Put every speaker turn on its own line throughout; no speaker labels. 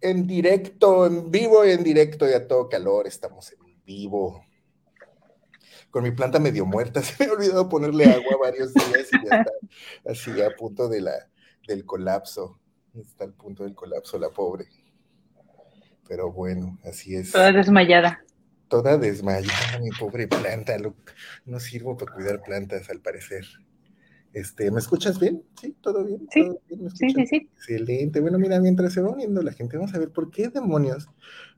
en directo, en vivo y en directo y a todo calor, estamos en vivo. Con mi planta medio muerta, se me ha olvidado ponerle agua varios días y ya está así a punto de la, del colapso. Está al punto del colapso la pobre. Pero bueno, así es.
Toda desmayada.
Toda desmayada, mi pobre planta. no sirvo para cuidar plantas, al parecer. Este, ¿Me escuchas bien? ¿Sí? ¿Todo bien?
Sí,
sí,
sí, sí.
Excelente. Bueno, mira, mientras se va uniendo la gente, vamos a ver por qué demonios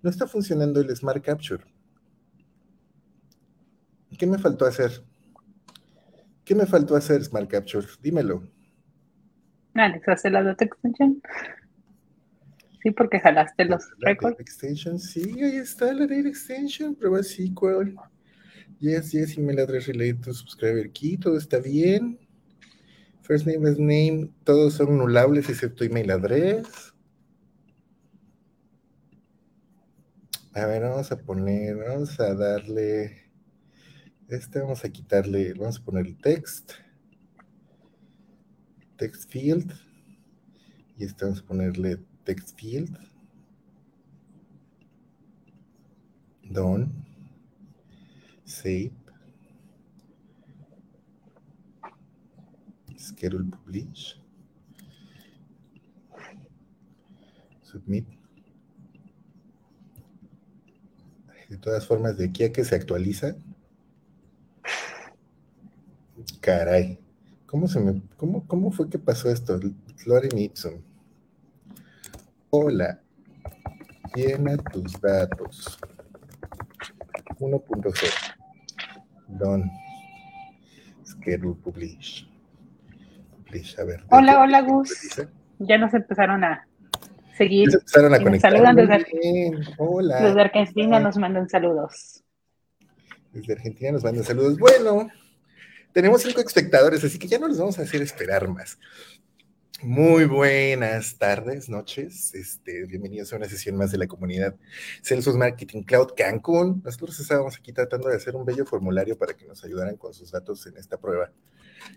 no está funcionando el Smart Capture. ¿Qué me faltó hacer? ¿Qué me faltó hacer, Smart Capture? Dímelo.
Alex, hace la data extension. Sí, porque jalaste los records.
Extension, sí, ahí está la data extension, prueba SQL. Yes, yes, email address related to subscriber key, todo está bien. First name, last name, todos son nulables excepto email address. A ver, vamos a poner, vamos a darle, este vamos a quitarle, vamos a poner el text, text field, y este vamos a ponerle text field, done, save, schedule publish, submit. De todas formas, de aquí a que se actualiza. Caray. ¿Cómo, se me, cómo, cómo fue que pasó esto? Loren Ipsum. Hola. Llena tus datos. 1.0. Done. Schedule publish
ver. Hola, hola Gus. Ya nos empezaron a seguir.
Ya empezaron a conectar.
Saludan desde, hola. desde Argentina nos mandan saludos.
Desde Argentina nos mandan saludos. Bueno, tenemos cinco espectadores, así que ya no les vamos a hacer esperar más. Muy buenas tardes, noches. Este, bienvenidos a una sesión más de la comunidad Celsius Marketing Cloud Cancún. Nosotros estábamos aquí tratando de hacer un bello formulario para que nos ayudaran con sus datos en esta prueba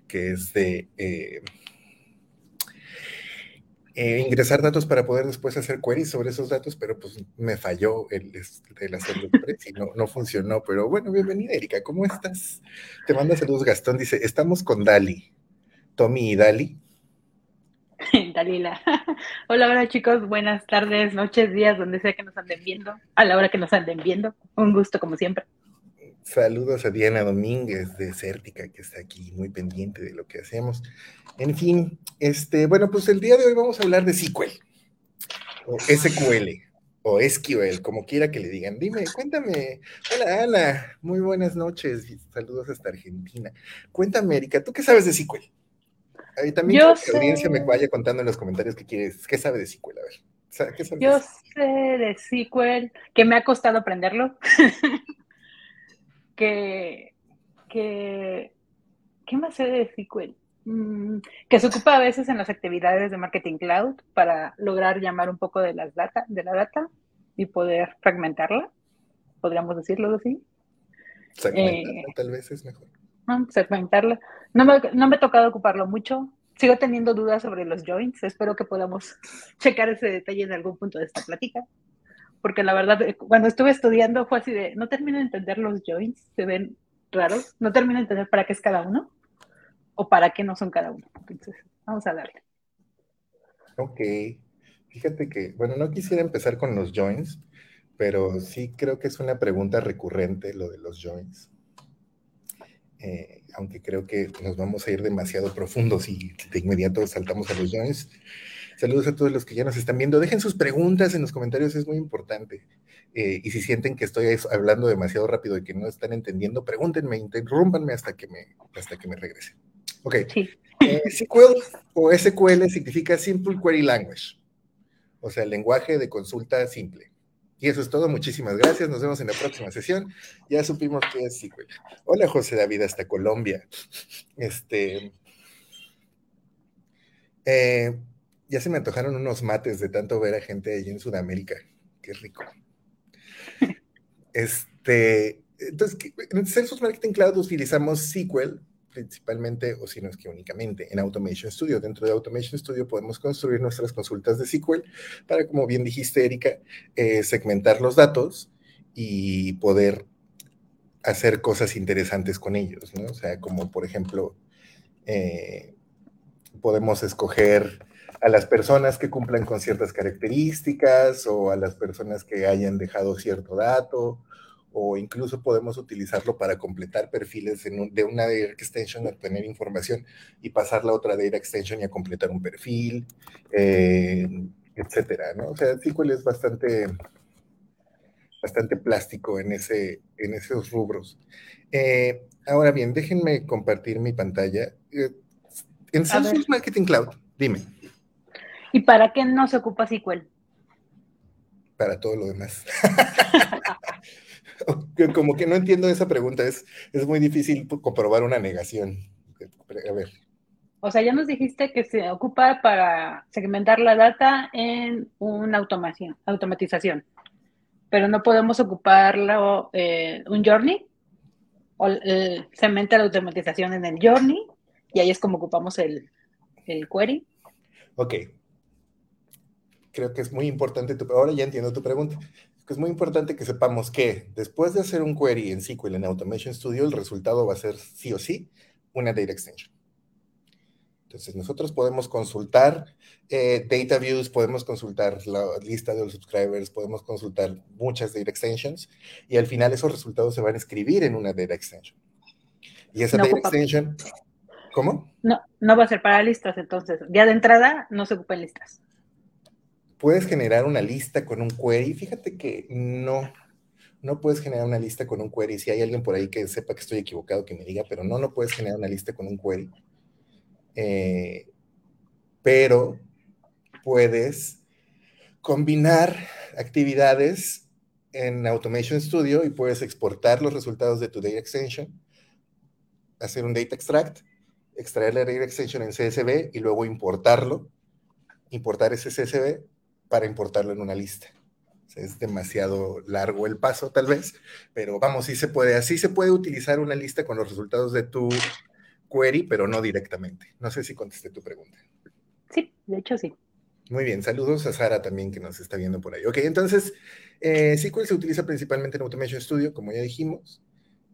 que es de eh, eh, ingresar datos para poder después hacer queries sobre esos datos, pero pues me falló el, el hacerlo y no, no funcionó. Pero bueno, bienvenida Erika, ¿cómo estás? Te manda saludos Gastón, dice, estamos con Dali, Tommy y Dali.
Dalila. Hola, hola chicos, buenas tardes, noches, días, donde sea que nos anden viendo, a la hora que nos anden viendo. Un gusto como siempre.
Saludos a Diana Domínguez de Cértica, que está aquí muy pendiente de lo que hacemos. En fin, este, bueno, pues el día de hoy vamos a hablar de SQL, o SQL, o SQL, como quiera que le digan. Dime, cuéntame. Hola, Ana, muy buenas noches. Saludos hasta Argentina. Cuéntame, Erika, ¿tú qué sabes de SQL? Ahí también Yo que la audiencia me vaya contando en los comentarios qué quieres, qué sabe de SQL, a ver.
¿qué Yo sé de SQL, que me ha costado aprenderlo. que, que, ¿qué más sé de SQL? Mm, que se ocupa a veces en las actividades de marketing cloud para lograr llamar un poco de las data, de la data y poder fragmentarla, podríamos decirlo así.
Segmentarla, eh, tal vez es mejor.
segmentarla. No me, no me ha tocado ocuparlo mucho. Sigo teniendo dudas sobre los joins. Espero que podamos checar ese detalle en algún punto de esta plática porque la verdad, eh, cuando estuve estudiando fue así de, no termino de entender los joins, se ven raros, no termino de entender para qué es cada uno o para qué no son cada uno. Entonces, vamos a darle.
Ok, fíjate que, bueno, no quisiera empezar con los joins, pero sí creo que es una pregunta recurrente lo de los joins. Eh, aunque creo que nos vamos a ir demasiado profundos y de inmediato saltamos a los joins. Saludos a todos los que ya nos están viendo. Dejen sus preguntas en los comentarios, es muy importante. Eh, y si sienten que estoy hablando demasiado rápido y que no están entendiendo, pregúntenme, interrúmpanme hasta que me, hasta que me regrese. Ok. Eh, SQL o SQL significa Simple Query Language, o sea, lenguaje de consulta simple. Y eso es todo. Muchísimas gracias. Nos vemos en la próxima sesión. Ya supimos que es SQL. Hola, José David, hasta Colombia. Este. Eh, ya se me antojaron unos mates de tanto ver a gente allí en Sudamérica. Qué rico. Este, entonces, en Salesforce Marketing Cloud utilizamos SQL principalmente, o si no es que únicamente, en Automation Studio. Dentro de Automation Studio podemos construir nuestras consultas de SQL para, como bien dijiste, Erika, eh, segmentar los datos y poder hacer cosas interesantes con ellos, ¿no? O sea, como por ejemplo, eh, podemos escoger a las personas que cumplan con ciertas características o a las personas que hayan dejado cierto dato o incluso podemos utilizarlo para completar perfiles de una data extension, obtener información y pasarla a otra data extension y a completar un perfil, eh, etcétera, ¿no? O sea, SQL es bastante, bastante plástico en, ese, en esos rubros. Eh, ahora bien, déjenme compartir mi pantalla. Eh, en Salesforce Marketing Cloud, dime.
¿Y para qué no se ocupa SQL?
Para todo lo demás. Como que no entiendo esa pregunta, es, es muy difícil comprobar una negación. A ver.
O sea, ya nos dijiste que se ocupa para segmentar la data en una automación, automatización, pero no podemos ocuparlo en un journey o eh, segmenta la automatización en el journey y ahí es como ocupamos el, el query.
Ok. Creo que es muy importante tu, ahora ya entiendo tu pregunta es muy importante que sepamos que después de hacer un query en SQL en Automation Studio, el resultado va a ser sí o sí una data extension. Entonces, nosotros podemos consultar eh, data views, podemos consultar la lista de los subscribers, podemos consultar muchas data extensions y al final esos resultados se van a escribir en una data extension. Y esa data extension, ¿cómo?
No, no va a ser para listas, entonces. Ya de entrada no se ocupan listas
puedes generar una lista con un query. Fíjate que no, no puedes generar una lista con un query. Si hay alguien por ahí que sepa que estoy equivocado, que me diga, pero no, no puedes generar una lista con un query. Eh, pero puedes combinar actividades en Automation Studio y puedes exportar los resultados de tu data extension, hacer un data extract, extraer la data extension en CSV y luego importarlo, importar ese CSV para importarlo en una lista. es demasiado largo el paso, tal vez, pero vamos, sí se puede. Así se puede utilizar una lista con los resultados de tu query, pero no directamente. No sé si contesté tu pregunta.
Sí, de hecho sí.
Muy bien, saludos a Sara también que nos está viendo por ahí. Ok, entonces, eh, SQL se utiliza principalmente en Automation Studio, como ya dijimos.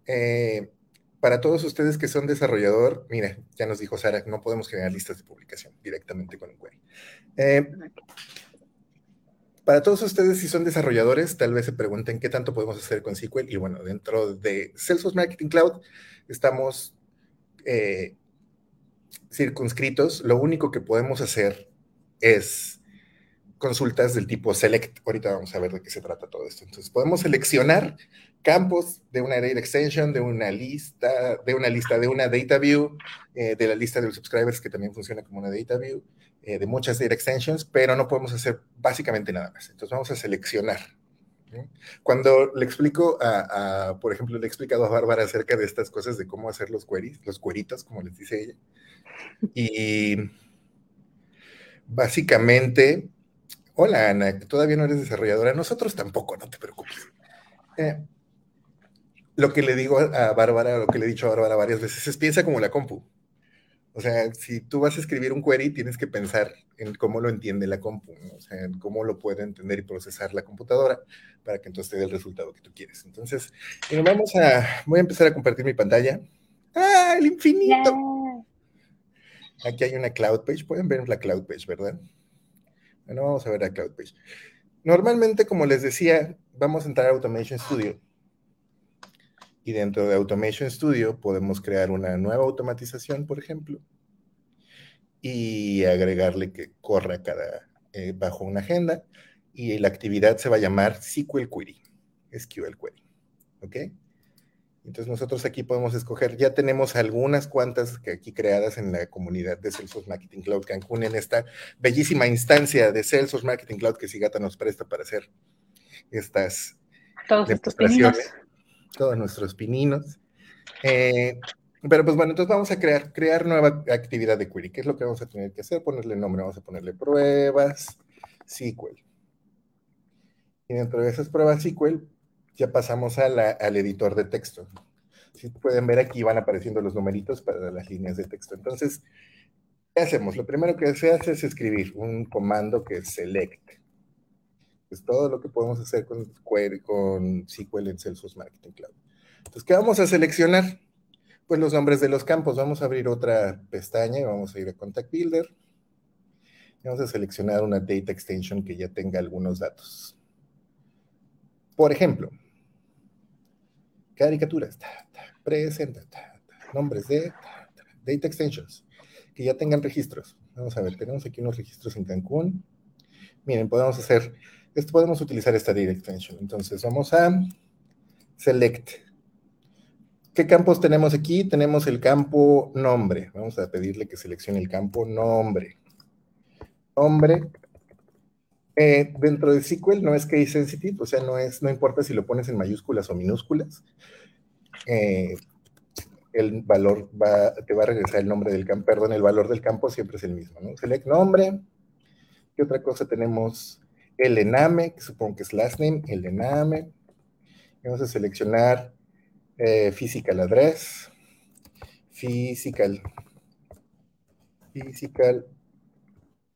Eh, para todos ustedes que son desarrollador, mira, ya nos dijo Sara, no podemos generar listas de publicación directamente con un query. Eh, para todos ustedes, si son desarrolladores, tal vez se pregunten qué tanto podemos hacer con SQL. Y bueno, dentro de Salesforce Marketing Cloud estamos eh, circunscritos. Lo único que podemos hacer es consultas del tipo select. Ahorita vamos a ver de qué se trata todo esto. Entonces, podemos seleccionar campos de una data extension, de una lista, de una lista, de una data view, eh, de la lista de los subscribers que también funciona como una data view, eh, de muchas data extensions, pero no podemos hacer básicamente nada más. Entonces vamos a seleccionar. Cuando le explico a, por ejemplo, le he explicado a Bárbara acerca de estas cosas de cómo hacer los queries, los cueritos, como les dice ella, y básicamente, hola Ana, todavía no eres desarrolladora, nosotros tampoco, no te preocupes. Eh, lo que le digo a Bárbara, lo que le he dicho a Bárbara varias veces es piensa como la compu. O sea, si tú vas a escribir un query, tienes que pensar en cómo lo entiende la compu, o sea, en cómo lo puede entender y procesar la computadora para que entonces te dé el resultado que tú quieres. Entonces, vamos a, voy a empezar a compartir mi pantalla. ¡Ah, el infinito! Aquí hay una cloud page, pueden ver la cloud page, ¿verdad? Bueno, vamos a ver la cloud page. Normalmente, como les decía, vamos a entrar a Automation Studio y dentro de Automation Studio podemos crear una nueva automatización, por ejemplo, y agregarle que corra cada, eh, bajo una agenda y la actividad se va a llamar SQL Query, SQL Query. ¿Ok? Entonces nosotros aquí podemos escoger, ya tenemos algunas cuantas que aquí creadas en la comunidad de Salesforce Marketing Cloud Cancún en esta bellísima instancia de Salesforce Marketing Cloud que Sigata nos presta para hacer estas
demostraciones
todos nuestros pininos. Eh, pero pues bueno, entonces vamos a crear, crear nueva actividad de query. ¿Qué es lo que vamos a tener que hacer? Ponerle nombre, vamos a ponerle pruebas SQL. Y dentro de esas pruebas SQL ya pasamos al editor de texto. Si pueden ver aquí van apareciendo los numeritos para las líneas de texto. Entonces, ¿qué hacemos? Lo primero que se hace es escribir un comando que es select. Es todo lo que podemos hacer con, SQL en Salesforce Marketing Cloud. Entonces, ¿qué vamos a seleccionar? Pues los nombres de los campos. Vamos a abrir otra pestaña y vamos a ir a Contact Builder. Vamos a seleccionar una data extension que ya tenga algunos datos. Por ejemplo, caricaturas, presenta, nombres de data extensions, que ya tengan registros. Vamos a ver, tenemos aquí unos registros en Cancún. Miren, podemos hacer, podemos utilizar esta data extension. Entonces vamos a select. ¿Qué campos tenemos aquí? Tenemos el campo nombre. Vamos a pedirle que seleccione el campo nombre nombre. Eh, dentro de SQL no es case sensitive, o sea, no, es, no importa si lo pones en mayúsculas o minúsculas. Eh, el valor va, te va a regresar el nombre del campo, perdón, el valor del campo siempre es el mismo. Select nombre. ¿Qué otra cosa tenemos? El ename, que supongo que es last name, el ename. Vamos a seleccionar eh, physical address, physical, physical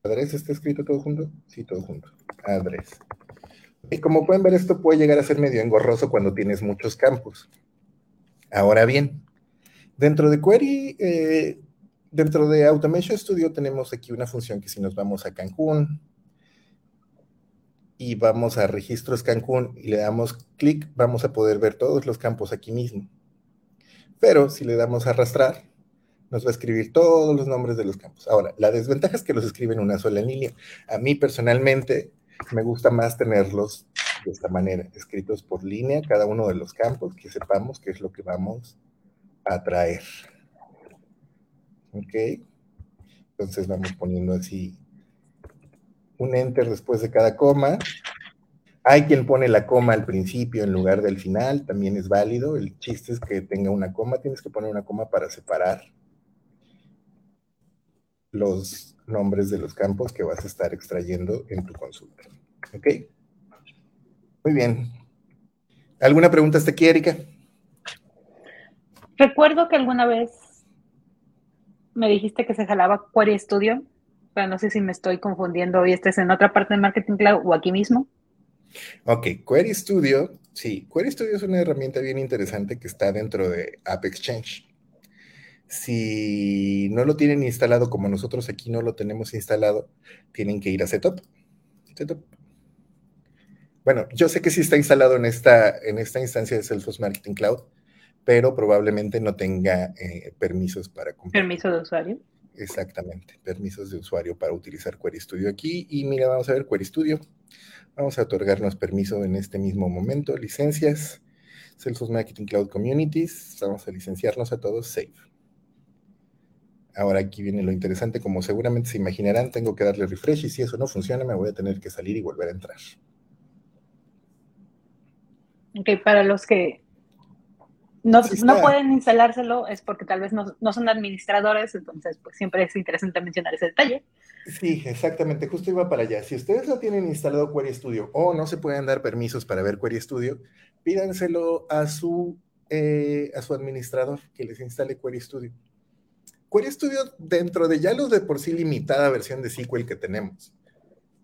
¿Adres está escrito todo junto? Sí, todo junto. Adres. Y como pueden ver, esto puede llegar a ser medio engorroso cuando tienes muchos campos. Ahora bien, dentro de Query, eh, dentro de Automation Studio tenemos aquí una función que si nos vamos a Cancún y vamos a registros Cancún y le damos clic, vamos a poder ver todos los campos aquí mismo. Pero si le damos a arrastrar, nos va a escribir todos los nombres de los campos. Ahora, la desventaja es que los escribe en una sola línea. A mí personalmente me gusta más tenerlos de esta manera, escritos por línea, cada uno de los campos, que sepamos qué es lo que vamos a traer. ¿Ok? Entonces vamos poniendo así un enter después de cada coma. Hay quien pone la coma al principio en lugar del final, también es válido. El chiste es que tenga una coma, tienes que poner una coma para separar los nombres de los campos que vas a estar extrayendo en tu consulta. ¿Ok? Muy bien. ¿Alguna pregunta hasta aquí, Erika?
Recuerdo que alguna vez me dijiste que se jalaba Query Studio, pero no sé si me estoy confundiendo y este en otra parte de Marketing Cloud o aquí mismo.
Ok, Query Studio, sí, Query Studio es una herramienta bien interesante que está dentro de App Exchange. Si no lo tienen instalado como nosotros aquí no lo tenemos instalado, tienen que ir a Setup. Setup. Bueno, yo sé que sí está instalado en esta, en esta instancia de Salesforce Marketing Cloud, pero probablemente no tenga eh, permisos para
Permiso de usuario.
Exactamente, permisos de usuario para utilizar Query Studio aquí. Y mira, vamos a ver Query Studio. Vamos a otorgarnos permiso en este mismo momento. Licencias, Salesforce Marketing Cloud Communities. Vamos a licenciarnos a todos, Save. Ahora aquí viene lo interesante, como seguramente se imaginarán, tengo que darle refresh y si eso no funciona me voy a tener que salir y volver a entrar.
Ok, para los que no, pueden instalárselo es porque tal vez no, son administradores, entonces pues siempre es interesante mencionar ese detalle.
Sí, exactamente, justo iba para allá. Si ustedes no tienen instalado Query Studio o no se pueden dar permisos para ver Query Studio, pídanselo a su, eh, a su administrador que les instale Query Studio. Query Studio dentro de ya los de por sí limitada versión de SQL que tenemos.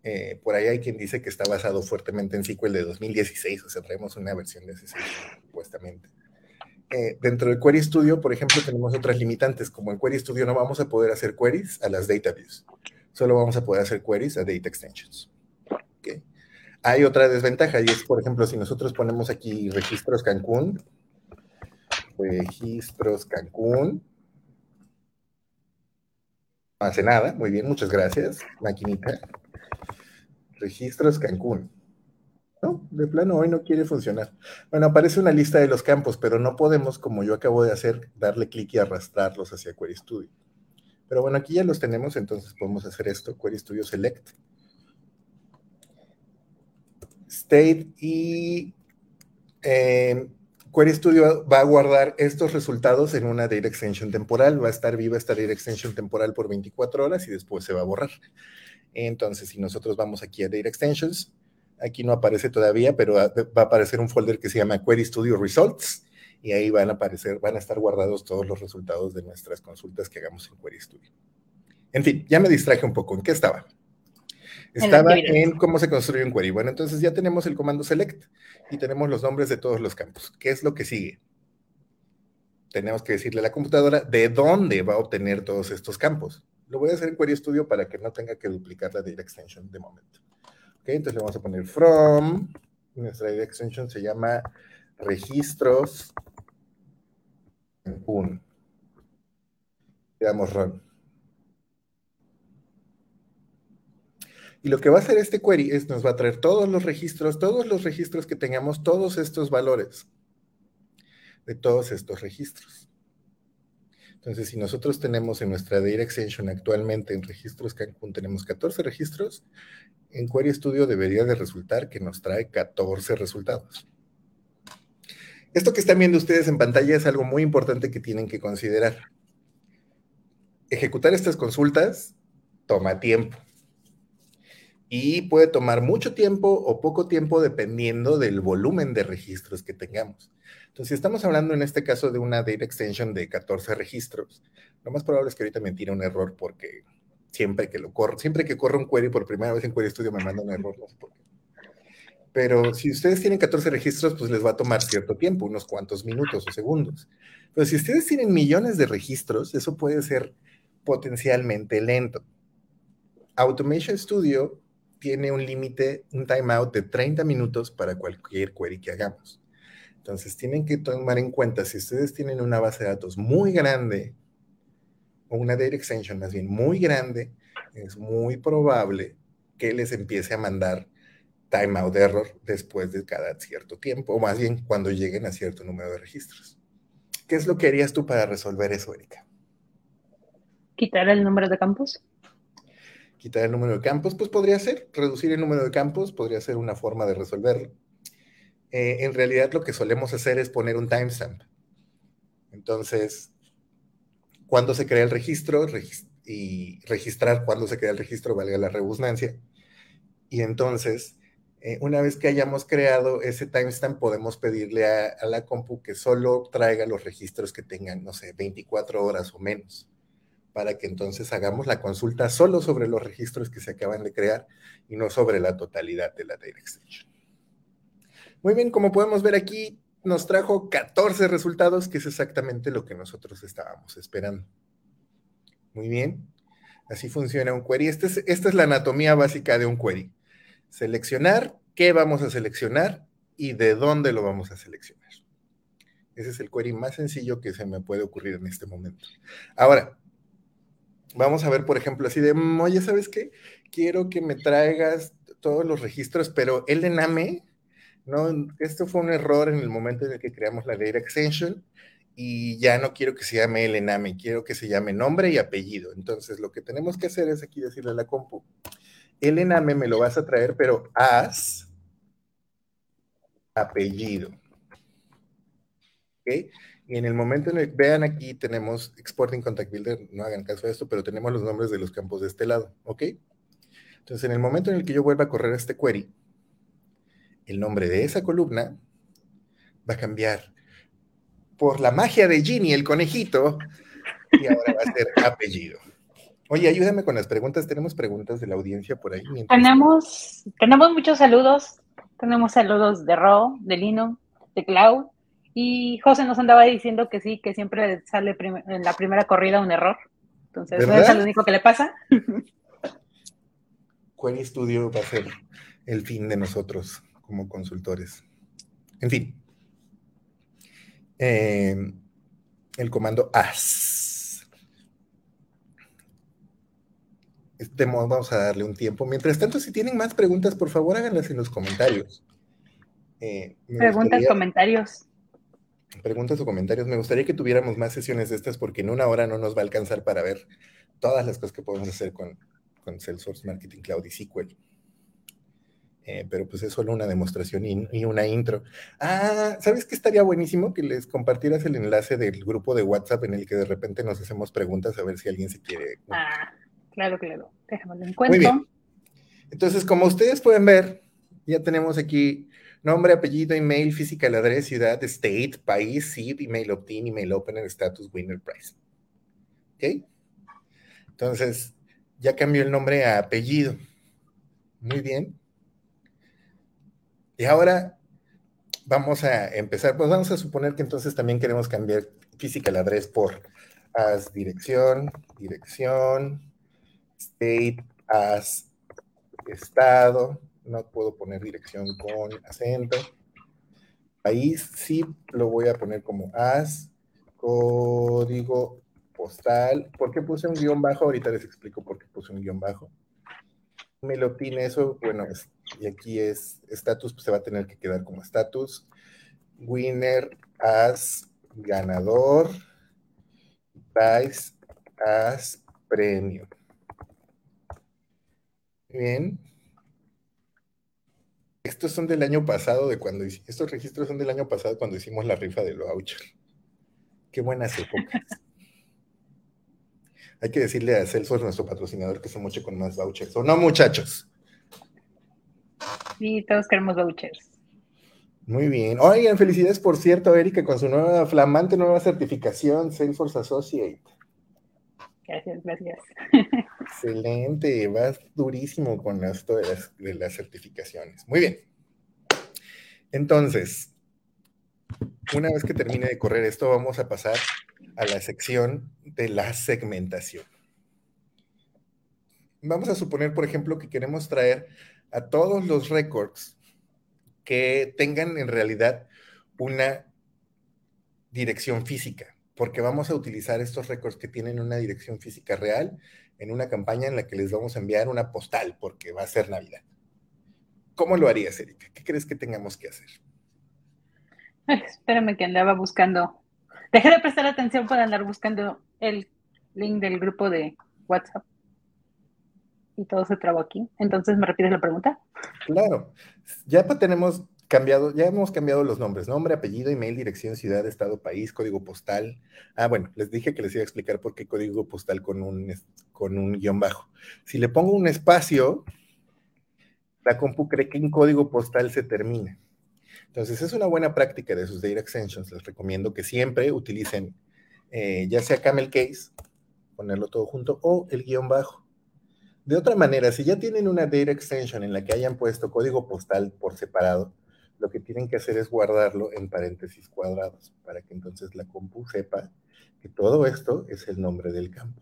Eh, por ahí hay quien dice que está basado fuertemente en SQL de 2016, o sea, traemos una versión de ese supuestamente. Eh, dentro de Query Studio, por ejemplo, tenemos otras limitantes, como en Query Studio no vamos a poder hacer queries a las data views, solo vamos a poder hacer queries a data extensions. Hay otra desventaja y es, por ejemplo, si nosotros ponemos aquí registros Cancún, registros Cancún, hace nada. Muy bien, muchas gracias, maquinita. Registros Cancún. No, de plano hoy no quiere funcionar. Bueno, aparece una lista de los campos, pero no podemos, como yo acabo de hacer, darle clic y arrastrarlos hacia Query Studio. Pero bueno, aquí ya los tenemos, entonces podemos hacer esto, Query Studio Select. State y eh, Query Studio va a guardar estos resultados en una data extension temporal, va a estar viva esta data extension temporal por 24 horas y después se va a borrar. Entonces, si nosotros vamos aquí a Data Extensions, aquí no aparece todavía, pero va a aparecer un folder que se llama Query Studio Results y ahí van a aparecer, van a estar guardados todos los resultados de nuestras consultas que hagamos en Query Studio. En fin, ya me distraje un poco. ¿En qué estaba? Estaba en cómo se construye un query. Bueno, entonces ya tenemos el comando select y tenemos los nombres de todos los campos. ¿Qué es lo que sigue? Tenemos que decirle a la computadora de dónde va a obtener todos estos campos. Lo voy a hacer en Query Studio para que no tenga que duplicar la data extension de momento. Entonces le vamos a poner from. Nuestra data extension se llama registros 1. Le damos run. Y lo que va a hacer este query es nos va a traer todos los registros, todos los registros que tengamos, todos estos valores de todos estos registros. Entonces, si nosotros tenemos en nuestra Data Extension actualmente en registros Cancún, tenemos 14 registros, en Query Studio debería de resultar que nos trae 14 resultados. Esto que están viendo ustedes en pantalla es algo muy importante que tienen que considerar. Ejecutar estas consultas toma tiempo y puede tomar mucho tiempo o poco tiempo dependiendo del volumen de registros que tengamos. Entonces, si estamos hablando en este caso de una data extension de 14 registros, lo más probable es que ahorita me tire un error porque siempre que lo corro, siempre que corro un query por primera vez en Query Studio me manda un error, no sé por qué. Pero si ustedes tienen 14 registros, pues les va a tomar cierto tiempo, unos cuantos minutos o segundos. Pero si ustedes tienen millones de registros, eso puede ser potencialmente lento. Automation Studio tiene un límite, un timeout de 30 minutos para cualquier query que hagamos. Entonces, tienen que tomar en cuenta, si ustedes tienen una base de datos muy grande, o una data extension más bien muy grande, es muy probable que les empiece a mandar timeout error después de cada cierto tiempo, o más bien cuando lleguen a cierto número de registros. ¿Qué es lo que harías tú para resolver eso, Erika?
Quitar el número de campos
quitar el número de campos, pues podría ser, reducir el número de campos, podría ser una forma de resolverlo. Eh, en realidad lo que solemos hacer es poner un timestamp. Entonces, cuando se crea el registro y registrar cuando se crea el registro, valga la redundancia. Y entonces, eh, una vez que hayamos creado ese timestamp, podemos pedirle a, a la compu que solo traiga los registros que tengan, no sé, 24 horas o menos para que entonces hagamos la consulta solo sobre los registros que se acaban de crear y no sobre la totalidad de la data extension. Muy bien, como podemos ver aquí, nos trajo 14 resultados, que es exactamente lo que nosotros estábamos esperando. Muy bien, así funciona un query. Esta es, esta es la anatomía básica de un query. Seleccionar qué vamos a seleccionar y de dónde lo vamos a seleccionar. Ese es el query más sencillo que se me puede ocurrir en este momento. Ahora, vamos a ver, por ejemplo, así de, oye, ¿sabes qué? Quiero que me traigas todos los registros, pero el ename, ¿no? Esto fue un error en el momento en el que creamos la data extension y ya no quiero que se llame el ename, quiero que se llame nombre y apellido. Entonces, lo que tenemos que hacer es aquí decirle a la compu, el ename me lo vas a traer, pero haz apellido. ¿Ok? Y en el momento en el que vean aquí, tenemos Exporting Contact Builder, no hagan caso de esto, pero tenemos los nombres de los campos de este lado, ¿ok? Entonces, en el momento en el que yo vuelva a correr este query, el nombre de esa columna va a cambiar por la magia de Ginny, el conejito, y ahora va a ser apellido. Oye, ayúdame con las preguntas. Tenemos preguntas de la audiencia por ahí.
Tenemos, tenemos muchos saludos. Tenemos saludos de Ro, de Lino, de Clau, y José nos andaba diciendo que sí, que siempre sale en la primera corrida un error. Entonces, ¿no es lo único que le pasa?
Query Studio va a ser el fin de nosotros como consultores. En fin. Eh, el comando AS. Este modo vamos a darle un tiempo. Mientras tanto, si tienen más preguntas, por favor háganlas en los comentarios.
Eh, preguntas, comentarios
preguntas o comentarios. Me gustaría que tuviéramos más sesiones de estas porque en una hora no nos va a alcanzar para ver todas las cosas que podemos hacer con, con Salesforce Marketing Cloud y SQL. Eh, pero pues es solo una demostración y, una intro. Ah, ¿sabes qué estaría buenísimo? Que les compartieras el enlace del grupo de WhatsApp en el que de repente nos hacemos preguntas a ver si alguien se quiere.
Ah, claro, claro. Déjame en cuenta. Muy bien.
Entonces, como ustedes pueden ver, ya tenemos aquí Nombre, apellido, email, physical address, ciudad, state, país, seed, email opt-in, email opener, status, winner, price. ¿Ok? Entonces, ya cambió el nombre a apellido. Muy bien. Y ahora vamos a empezar, pues vamos a suponer que entonces también queremos cambiar physical address por as dirección, dirección, state as estado, no puedo poner dirección con acento. País sí lo voy a poner como as código postal. ¿Por qué puse un guion bajo? Ahorita les explico por qué puse un guion bajo. Me lo tiene eso, bueno, y aquí es estatus, pues se va a tener que quedar como estatus. Winner as ganador. Price as premio. Bien. Estos son del año pasado, de cuando estos registros son del año pasado cuando hicimos la rifa de voucher. Qué buenas épocas. Hay que decirle a Celso, nuestro patrocinador, que se moche con más vouchers. ¿O no, muchachos?
Sí, todos queremos vouchers.
Muy bien. Oigan, felicidades, por cierto, Erika, con su nueva flamante nueva certificación, Salesforce Associate.
Gracias, gracias.
Excelente, vas durísimo con esto de las, de las certificaciones. Muy bien. Entonces, una vez que termine de correr esto, vamos a pasar a la sección de la segmentación. Vamos a suponer, por ejemplo, que queremos traer a todos los records que tengan en realidad una dirección física, porque vamos a utilizar estos récords que tienen una dirección física real en una campaña en la que les vamos a enviar una postal, porque va a ser Navidad. ¿Cómo lo harías, Erika? ¿Qué crees que tengamos que hacer?
espérame que andaba buscando. Dejé de prestar atención para andar buscando el link del grupo de WhatsApp. Y todo se trabó aquí. Entonces, ¿me repites la pregunta?
Claro. Ya tenemos cambiado, ya hemos cambiado los nombres, nombre, apellido, email, dirección, ciudad, estado, país, código postal. Ah, bueno, les dije que les iba a explicar por qué código postal con un, con un guion bajo. Si le pongo un espacio, la compu cree que un código postal se termina. Entonces, es una buena práctica de sus data extensions. Les recomiendo que siempre utilicen eh, ya sea camel case, ponerlo todo junto, o el guion bajo. De otra manera, si ya tienen una data extension en la que hayan puesto código postal por separado, lo que tienen que hacer es guardarlo en paréntesis cuadrados para que entonces la compu sepa que todo esto es el nombre del campo.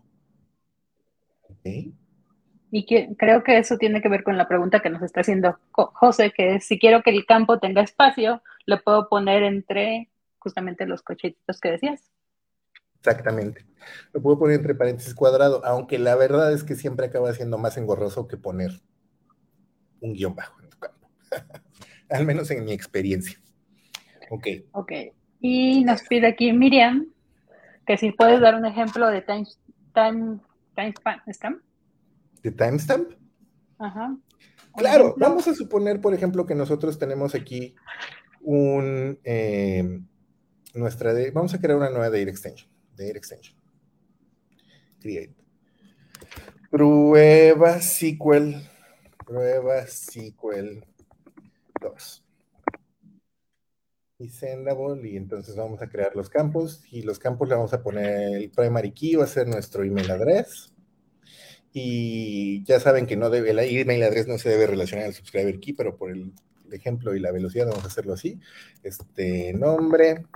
¿Okay?
Y que, creo que eso tiene que ver con la pregunta que nos está haciendo José, que es si quiero que el campo tenga espacio, lo puedo poner entre justamente los cochetitos que decías.
Exactamente. Lo puedo poner entre paréntesis cuadrado, aunque la verdad es que siempre acaba siendo más engorroso que poner un guion bajo en tu campo. Al menos en mi experiencia. Ok.
Ok. Y nos pide aquí Miriam que si puedes dar un ejemplo de time, time, time
de timestamp.
Ajá.
Claro, vamos a suponer, por ejemplo, que nosotros tenemos aquí un eh, nuestra de, vamos a crear una nueva data extension. Data extension. Create. Prueba SQL. Prueba SQL 2. Y sendable, y entonces vamos a crear los campos, y los campos le vamos a poner el primary key, va a ser nuestro email address y ya saben que no debe, la email address no se debe relacionar al subscriber key, pero por el, ejemplo y la velocidad vamos a hacerlo así. Este nombre,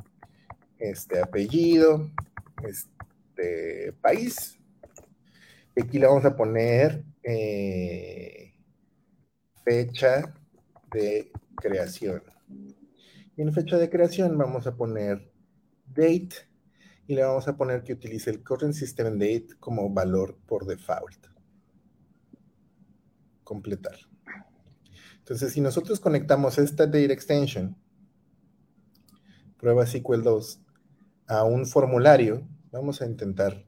este apellido, este país. Aquí le vamos a poner eh, fecha de creación. Y en fecha de creación vamos a poner date y le vamos a poner que utilice el current system date como valor por default. Completar. Entonces, si nosotros conectamos esta data extension, prueba SQL 2, a un formulario, vamos a intentar,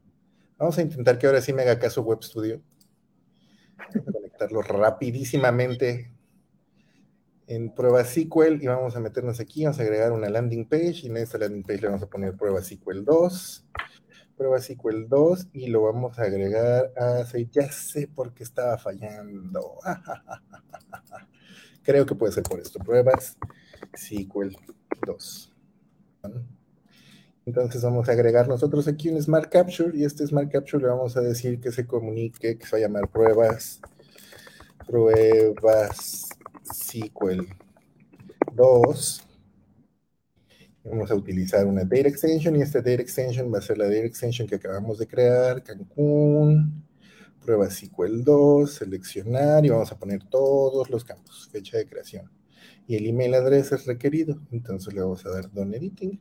vamos a intentar que ahora sí me haga caso Web Studio. Conectarlo rapidísimamente en prueba SQL y vamos a meternos aquí, vamos a agregar una landing page y en esta landing page le vamos a poner prueba SQL 2, prueba SQL 2 y lo vamos a agregar a, ya sé por qué estaba fallando. Creo que puede ser por esto. Pruebas SQL 2. Entonces vamos a agregar nosotros aquí un Smart Capture y este Smart Capture le vamos a decir que se comunique, que se va a llamar pruebas, pruebas SQL 2. Vamos a utilizar una data extension y esta data extension va a ser la data extension que acabamos de crear, Cancún, prueba SQL 2, seleccionar y vamos a poner todos los campos, fecha de creación. Y el email address es requerido, entonces le vamos a dar done editing,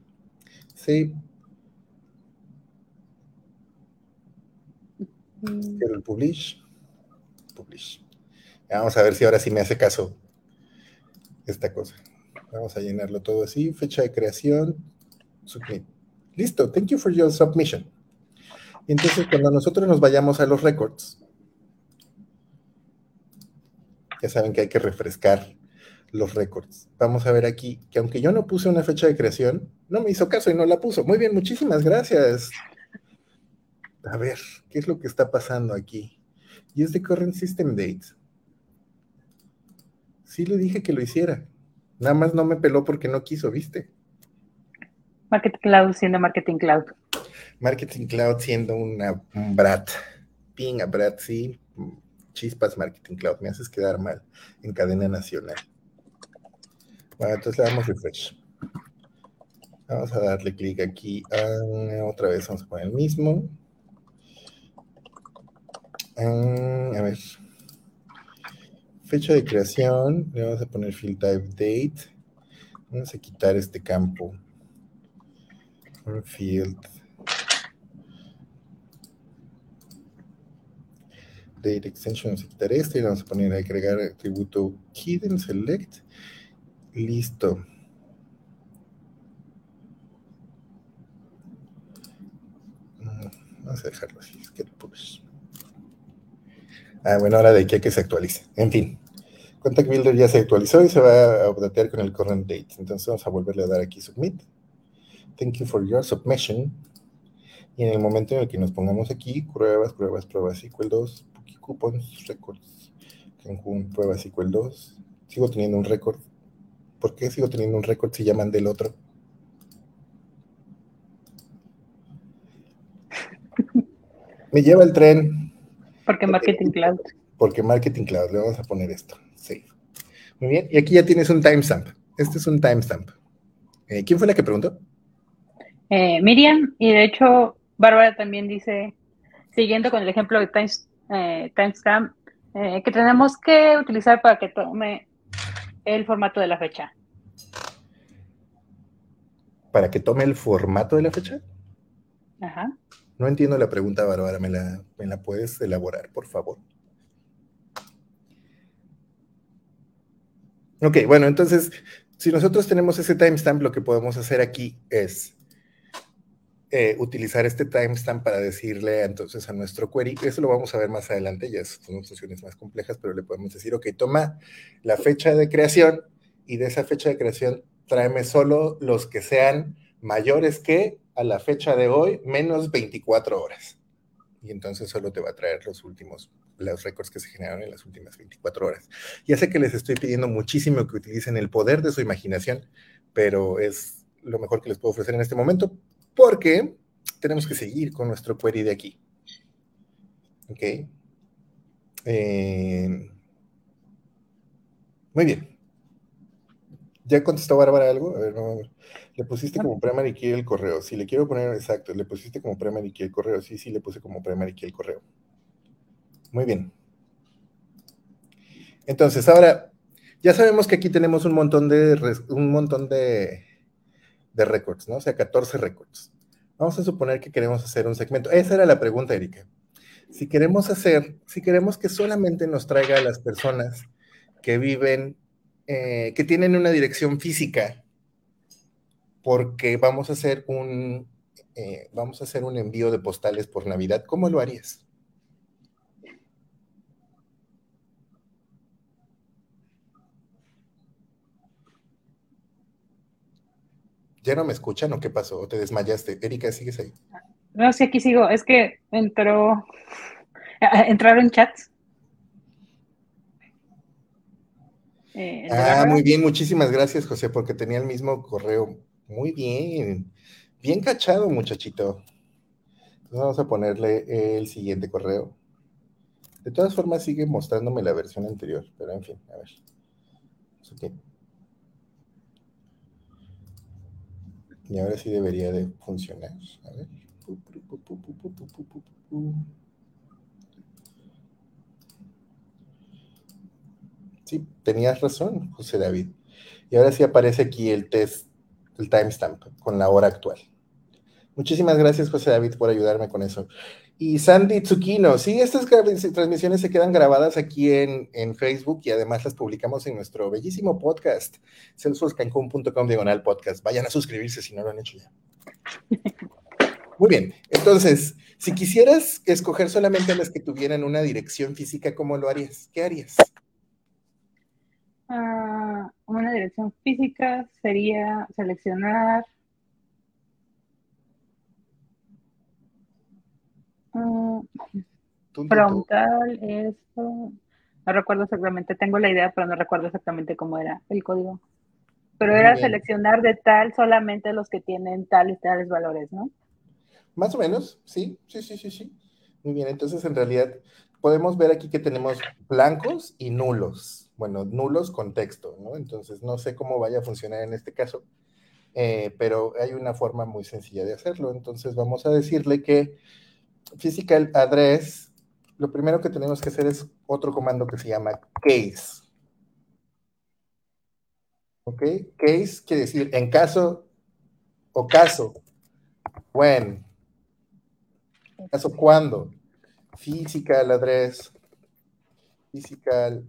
save, el publish, publish. Vamos a ver si ahora sí me hace caso esta cosa. Vamos a llenarlo todo así, fecha de creación, submit. Listo, thank you for your submission. Entonces, cuando nosotros nos vayamos a los records, ya saben que hay que refrescar los records. Vamos a ver aquí que aunque yo no puse una fecha de creación, no me hizo caso y no la puso. Muy bien, muchísimas gracias. A ver, ¿qué es lo que está pasando aquí? Es de current system date. Sí le dije que lo hiciera. Nada más no me peló porque no quiso, ¿viste?
Marketing Cloud siendo Marketing Cloud.
Marketing Cloud siendo una, un brat. Ping a brat, sí. Chispas Marketing Cloud. Me haces quedar mal en cadena nacional. Bueno, entonces le damos refresh. Vamos a darle clic aquí. otra vez vamos a poner el mismo. a ver. Fecha de creación. Le vamos a poner field type date. Vamos a quitar este campo. Field date extension, vamos a quitar este y vamos a poner a agregar atributo hidden select. Listo. Mm, vamos a dejarlo así. Ah, bueno, ahora de aquí a que se actualice. En fin. Contact Builder ya se actualizó y se va a updatear con el current date. Entonces vamos a volverle a dar aquí submit. Thank you for your submission. Y en el momento en el que nos pongamos aquí, pruebas, pruebas, pruebas, SQL 2, coupons, records, Cancún, pruebas SQL 2. Sigo teniendo un récord. ¿Por qué sigo teniendo un récord si llaman del otro? Me lleva el tren.
Porque Marketing Cloud.
Porque Marketing Cloud. Le vamos a poner esto. Muy bien. Y aquí ya tienes un timestamp. Este es un timestamp. Eh, ¿Quién fue la que preguntó?
Eh, Miriam. Y de hecho, Bárbara también dice, siguiendo con el ejemplo de eh, timestamp, que tenemos que utilizar para que tome el formato de la fecha.
¿Para que tome el formato de la fecha?
Ajá.
No entiendo la pregunta, Bárbara. ¿Me la, ¿Me la puedes elaborar, por favor? Ok, bueno, entonces, si nosotros tenemos ese timestamp, lo que podemos hacer aquí es eh, utilizar este timestamp para decirle entonces a nuestro query, eso lo vamos a ver más adelante, ya son funciones más complejas, pero le podemos decir, ok, toma la fecha de creación y de esa fecha de creación tráeme solo los que sean mayores que a la fecha de hoy menos 24 horas. Y entonces solo te va a traer los últimos los récords que se generaron en las últimas 24 horas. Ya sé que les estoy pidiendo muchísimo que utilicen el poder de su imaginación, pero es lo mejor que les puedo ofrecer en este momento porque tenemos que seguir con nuestro query de aquí. ¿Ok? Eh, muy bien. ¿Ya contestó Bárbara algo? A ver, Le pusiste como primary key el correo. Si le quiero poner exacto, le pusiste como primary key el correo. Sí, sí, le puse como primary key el correo. Muy bien. Entonces, ahora, ya sabemos que aquí tenemos un montón de, un montón de, de récords, ¿no? O sea, 14 récords. Vamos a suponer que queremos hacer un segmento. Esa era la pregunta, Erika. Si queremos hacer, si queremos que solamente nos traiga a las personas que viven, eh, que tienen una dirección física, porque vamos a hacer un, eh, vamos a hacer un envío de postales por Navidad, ¿cómo lo harías? ¿Ya no me escuchan o qué pasó? ¿O te desmayaste? Erika, ¿sigues ahí?
No, sí, aquí sigo. Es que entró. ¿Entraron chats? Eh,
ah, muy bien, muchísimas gracias, José, porque tenía el mismo correo. Muy bien, bien cachado, muchachito. Entonces vamos a ponerle el siguiente correo. De todas formas, sigue mostrándome la versión anterior, pero en fin, a ver. Y ahora sí debería de funcionar. A ver. Sí, tenías razón, José David. Y ahora sí aparece aquí el test, el timestamp con la hora actual. Muchísimas gracias, José David, por ayudarme con eso. Y Sandy Tsukino, sí, estas transmisiones se quedan grabadas aquí en, Facebook y además las publicamos en nuestro bellísimo podcast, salesforcecancun.com diagonal podcast. Vayan a suscribirse si no lo han hecho ya. Muy bien, entonces, si quisieras escoger solamente las que tuvieran una dirección física, ¿cómo lo harías? ¿Qué harías?
Una dirección física sería seleccionar frontal, esto. No recuerdo exactamente, tengo la idea, pero no recuerdo exactamente cómo era el código. Pero era seleccionar de tal solamente los que tienen tales tales valores, ¿no?
Más o menos, sí, sí, sí, sí, sí. Muy bien, entonces en realidad podemos ver aquí que tenemos blancos y nulos. Bueno, nulos con texto, ¿no? Entonces no sé cómo vaya a funcionar en este caso, eh, pero hay una forma muy sencilla de hacerlo. Entonces vamos a decirle que physical address, lo primero que tenemos que hacer es otro comando que se llama case. ¿Ok? Case quiere decir en caso o caso. When. Caso cuando. Physical address. Physical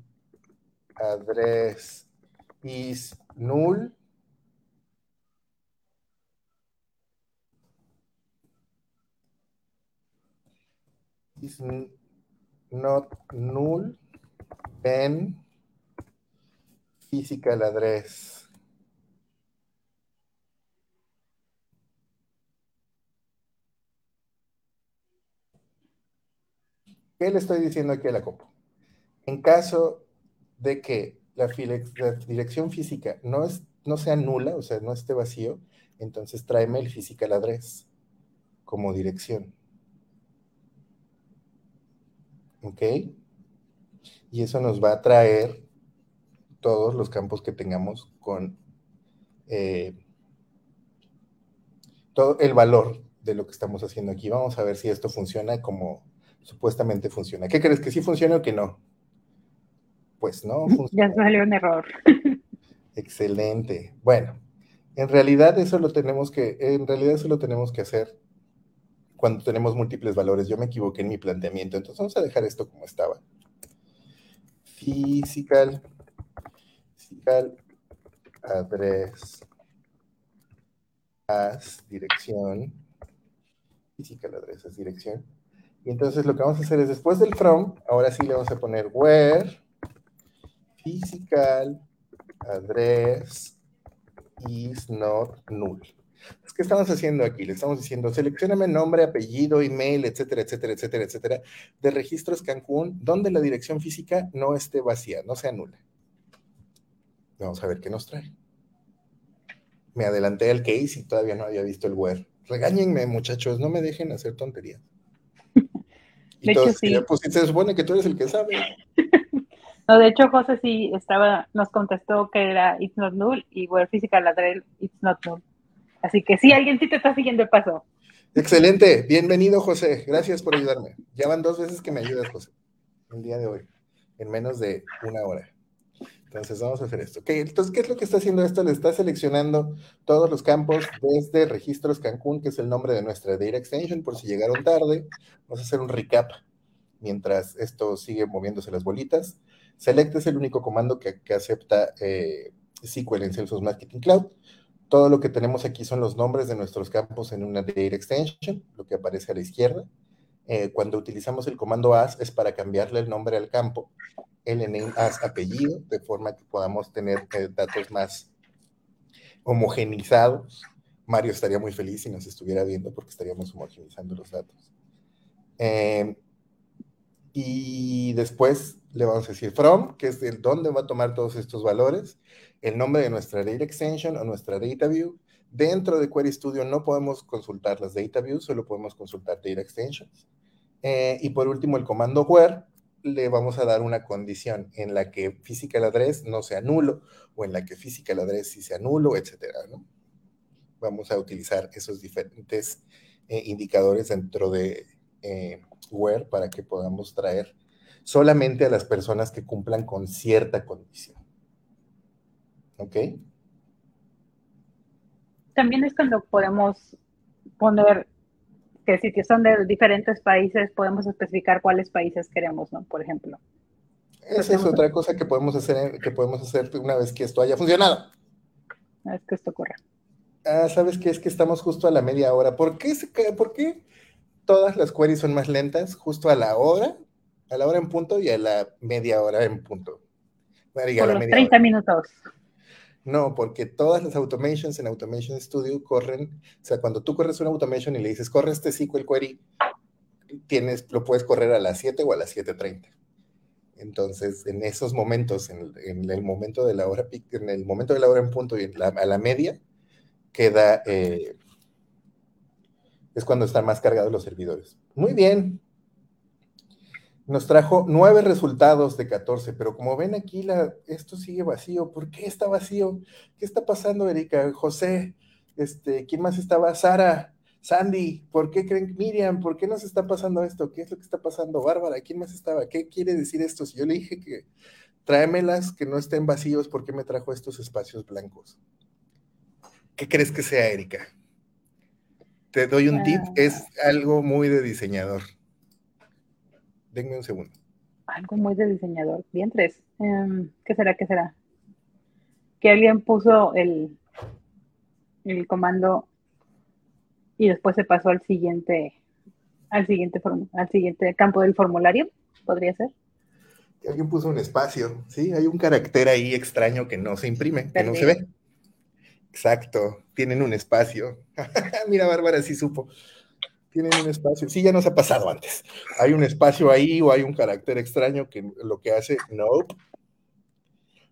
address is null is not null when physical address. ¿Qué le estoy diciendo aquí a la compu? En caso de que la, dirección física no, es, no sea nula, o sea, no esté vacío, entonces tráeme el physical address como dirección. ¿ok? Y eso nos va a traer todos los campos que tengamos con eh, todo el valor de lo que estamos haciendo aquí. Vamos a ver si esto funciona como supuestamente funciona. ¿Qué crees? ¿Que sí funciona o que no? Pues no.
Funciona. Ya salió un error.
Excelente. Bueno, en realidad eso lo tenemos que, en realidad eso lo tenemos que hacer cuando tenemos múltiples valores. Yo me equivoqué en mi planteamiento, entonces vamos a dejar esto como estaba. Physical, physical address as dirección, physical address as dirección. Y entonces lo que vamos a hacer es después del from, ahora sí le vamos a poner where physical address is not null. ¿Qué estamos haciendo aquí? Le estamos diciendo, seleccioname nombre, apellido, email, etcétera, etcétera, etcétera, etcétera, de registros Cancún, donde la dirección física no esté vacía, no sea nula. Vamos a ver qué nos trae. Me adelanté al case y todavía no había visto el where. Regáñenme, muchachos, no me dejen hacer tonterías. Y
de todos, hecho, sí.
pues se supone que tú eres el que sabe.
No, de hecho, José sí estaba, nos contestó que era it's not null y where physical address it's not null. Así que sí, alguien sí te está siguiendo el paso.
Excelente, bienvenido José, gracias por ayudarme. Ya van dos veces que me ayudas, José, el día de hoy, en menos de una hora. Entonces vamos a hacer esto. Ok, entonces, ¿qué es lo que está haciendo esto? Le está seleccionando todos los campos desde Registros Cancún, que es el nombre de nuestra Data Extension, por si llegaron tarde. Vamos a hacer un recap mientras esto sigue moviéndose las bolitas. Select es el único comando que, acepta eh, SQL en Salesforce Marketing Cloud. Todo lo que tenemos aquí son los nombres de nuestros campos en una data extension, lo que aparece a la izquierda. Eh, cuando utilizamos el comando as es para cambiarle el nombre al campo, el name as apellido, de forma que podamos tener eh, datos más homogenizados. Mario estaría muy feliz si nos estuviera viendo porque estaríamos homogenizando los datos. Eh, y después le vamos a decir from, que es el dónde va a tomar todos estos valores, el nombre de nuestra data extension o nuestra data view. Dentro de Query Studio no podemos consultar las data views, solo podemos consultar data extensions. Eh, y por último, el comando where, le vamos a dar una condición en la que physical address no sea nulo o en la que physical address sí sea nulo, etcétera, ¿no? Vamos a utilizar esos diferentes eh, indicadores dentro de eh, where para que podamos traer solamente a las personas que cumplan con cierta condición. ¿Ok?
También es cuando podemos poner que si son de diferentes países, podemos especificar cuáles países queremos, ¿no? Por ejemplo.
Esa es otra cosa que podemos hacer, que podemos hacer una vez que esto haya funcionado.
Es que esto ocurra.
Ah, ¿sabes qué? Es que estamos justo a la media hora. ¿Por qué, se, ¿Por qué todas las queries son más lentas justo a la hora, a la hora en punto y a la media hora en punto?
Por los 30 minutos.
No, porque todas las automations en Automation Studio corren, o sea, cuando tú corres una automation y le dices, corre este SQL query, tienes, lo puedes correr a las 7 o a las 7.30. Entonces, en esos momentos, en, el momento de la hora en el momento de la hora en punto y a la media, queda, eh, es cuando están más cargados los servidores. Muy bien, nos trajo nueve resultados de 14, pero como ven aquí, la, esto sigue vacío. ¿Por qué está vacío? ¿Qué está pasando, Erika? José, este, ¿quién más estaba? Sara, Sandy, ¿por qué creen? Miriam, ¿por qué nos está pasando esto? ¿Qué es lo que está pasando? Bárbara, ¿quién más estaba? ¿Qué quiere decir esto? Si yo le dije que tráemelas que no estén vacíos, ¿por qué me trajo estos espacios blancos? ¿Qué crees que sea, Erika? Te doy un tip, ah. es algo muy de diseñador. Denme un segundo.
Algo muy de diseñador. Bien, tres. Em, ¿Qué será? ¿Qué será? Que alguien puso el, el comando y después se pasó al siguiente, al siguiente, al siguiente campo del formulario. ¿Podría ser?
Que alguien puso un espacio, sí, hay un carácter ahí extraño que no se imprime, que no se ve. Exacto, tienen un espacio. Mira, Bárbara sí supo tienen un espacio. Sí, ya nos ha pasado antes. Hay un espacio ahí o hay un carácter extraño que lo que hace, no.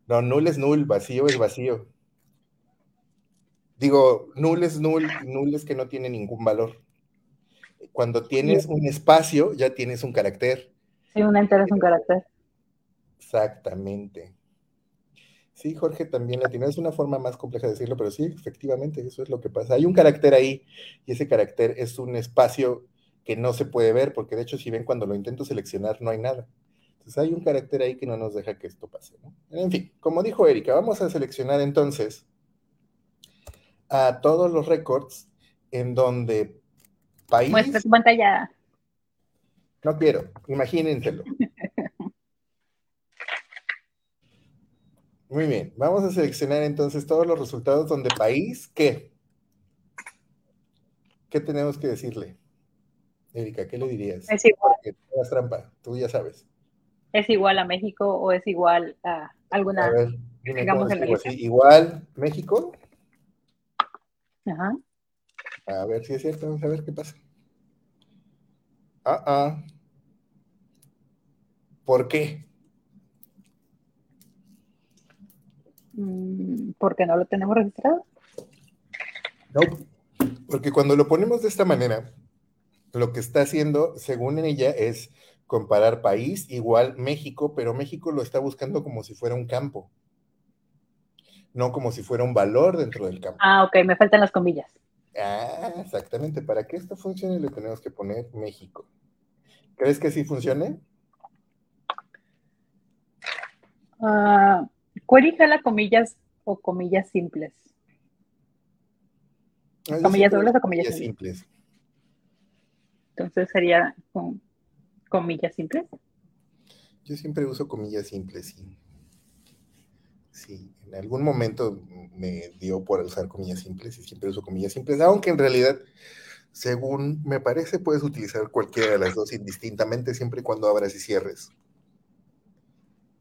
No, null es null, vacío es vacío. Digo, null es null, null es que no tiene ningún valor. Cuando tienes un espacio, ya tienes un carácter.
Sí, un entero es un carácter.
Exactamente. Sí, Jorge también la tiene. Es una forma más compleja de decirlo, pero sí, efectivamente, eso es lo que pasa. Hay un carácter ahí y ese carácter es un espacio que no se puede ver, porque de hecho, si ven cuando lo intento seleccionar, no hay nada. Entonces hay un carácter ahí que no nos deja que esto pase. En fin, como dijo Erika, vamos a seleccionar entonces a todos los récords en donde
país. Muestra tu pantalla.
No quiero, imagínenselo. Muy bien, vamos a seleccionar entonces todos los resultados donde país, ¿qué? ¿Qué tenemos que decirle? Erika, ¿qué le dirías?
Es igual.
trampa, tú ya sabes.
¿Es igual a México o es igual a alguna? A ver,
digamos Igual México.
Ajá.
A ver si es cierto, vamos a ver qué pasa. Ah, ah. ¿Por qué?
Mm, ¿Por qué no lo tenemos registrado?
No, porque cuando lo ponemos de esta manera, lo que está haciendo, según ella, es comparar país igual México, pero México lo está buscando como si fuera un campo, no como si fuera un valor dentro del campo.
Ah, ok, me faltan las comillas.
Ah, exactamente. Para que esto funcione le tenemos que poner México. ¿Crees que sí funcione?
Ah, ¿Query jala comillas o comillas simples? ¿Comillas dobles o comillas simples? Entonces sería con comillas simples.
Yo siempre uso comillas simples, sí. Sí, en algún momento me dio por usar comillas simples y siempre uso comillas simples, aunque en realidad, según me parece, puedes utilizar cualquiera de las dos indistintamente, siempre y cuando abras y cierres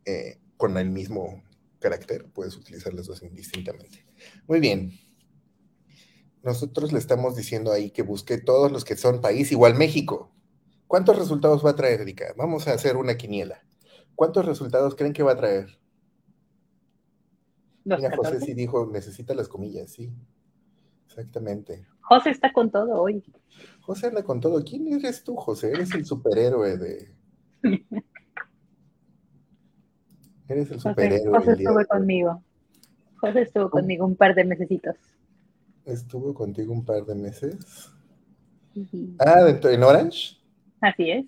eh, con el mismo carácter, puedes utilizar las dos indistintamente. Muy bien. Nosotros le estamos diciendo ahí que busque todos los que son país igual México. ¿Cuántos resultados va a traer, Erika? Vamos a hacer una quiniela. ¿Cuántos resultados creen que va a traer? Mira, José
14.
sí dijo, necesita las comillas, sí. Exactamente.
José está con todo hoy.
José anda con todo. ¿Quién eres tú, José? Eres el superhéroe de. Eres el superhéroe.
José estuvo conmigo. José estuvo conmigo un par de mesecitos.
Estuvo contigo un par de meses. Ah, en Orange.
Así es.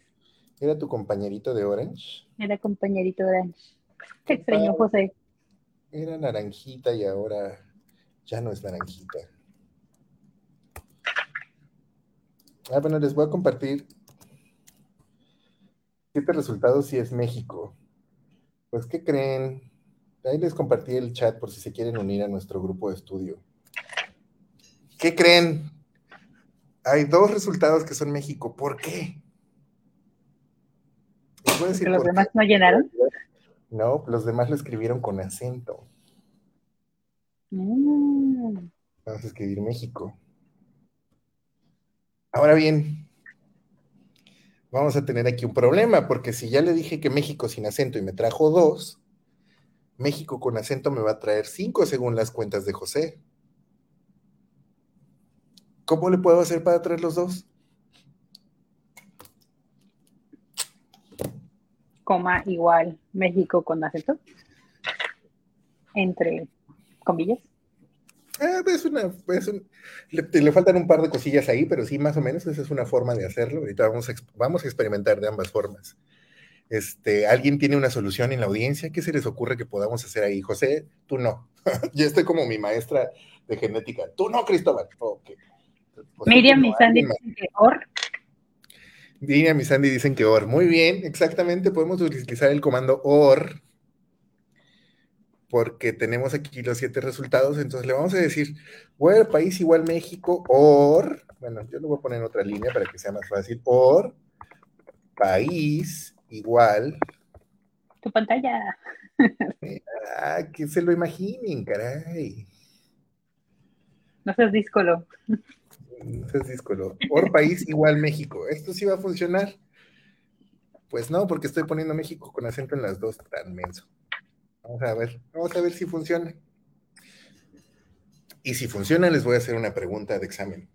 Era tu compañerito de Orange.
Era compañerito de Orange. Te extraño, José.
Era naranjita y ahora ya no es naranjita. Ah, bueno, les voy a compartir siete resultados si es México. Pues, ¿qué creen? Ahí les compartí el chat por si se quieren unir a nuestro grupo de estudio. ¿Qué creen? Hay dos resultados que son México. ¿Por qué? Les voy a decir
Que los
por qué.
demás no llenaron.
No, los demás lo escribieron con acento.
Mm,
Vamos a escribir México. Ahora bien, vamos a tener aquí un problema, porque si ya le dije que México sin acento y me trajo dos, México con acento me va a traer cinco según las cuentas de José. ¿Cómo le puedo hacer para traer los dos?
coma igual México con acento. Entre comillas.
Ah, es una, es un- le, le faltan un par de cosillas ahí, pero sí, más o menos esa es una forma de hacerlo. Ahorita vamos a, vamos a experimentar de ambas formas. Este, ¿Alguien tiene una solución en la audiencia? ¿Qué se les ocurre que podamos hacer ahí? José, tú no. Yo estoy como mi maestra de genética. Tú no, Cristóbal. José,
Miriam y Sandy dicen que or.
Miriam y Sandy dicen que OR. Muy bien, exactamente. Podemos utilizar el comando OR porque tenemos aquí los siete resultados. Entonces le vamos a decir, where país igual México, OR. Bueno, yo lo voy a poner en otra línea para que sea más fácil. OR país igual.
Tu pantalla.
Ah, que se lo imaginen, caray.
No seas díscolo.
No seas díscolo. Or país igual México. ¿Esto sí va a funcionar? Pues no, porque estoy poniendo México con acento en las dos, tan menso. Vamos a ver, vamos a ver si funciona. Y si funciona, les voy a hacer una pregunta de examen.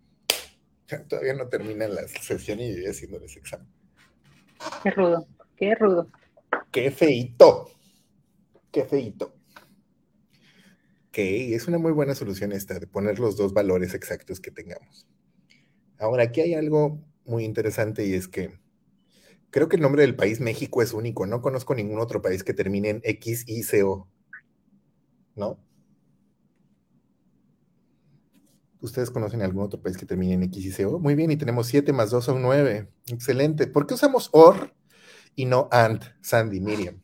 Todavía no termina la sesión y yo haciéndoles examen.
Qué rudo. Qué rudo.
¡Qué feito! ¡Qué feito! Ok, es una muy buena solución esta, de poner los dos valores exactos que tengamos. Ahora, aquí hay algo muy interesante y es que creo que el nombre del país México es único. No conozco ningún otro país que termine en X, Y, C, O. ¿No? ¿Ustedes conocen algún otro país que termine en X, Y, C, O? Muy bien, y tenemos 7 más 2 son 9. Excelente. ¿Por qué usamos OR y no AND, Sandy, Miriam?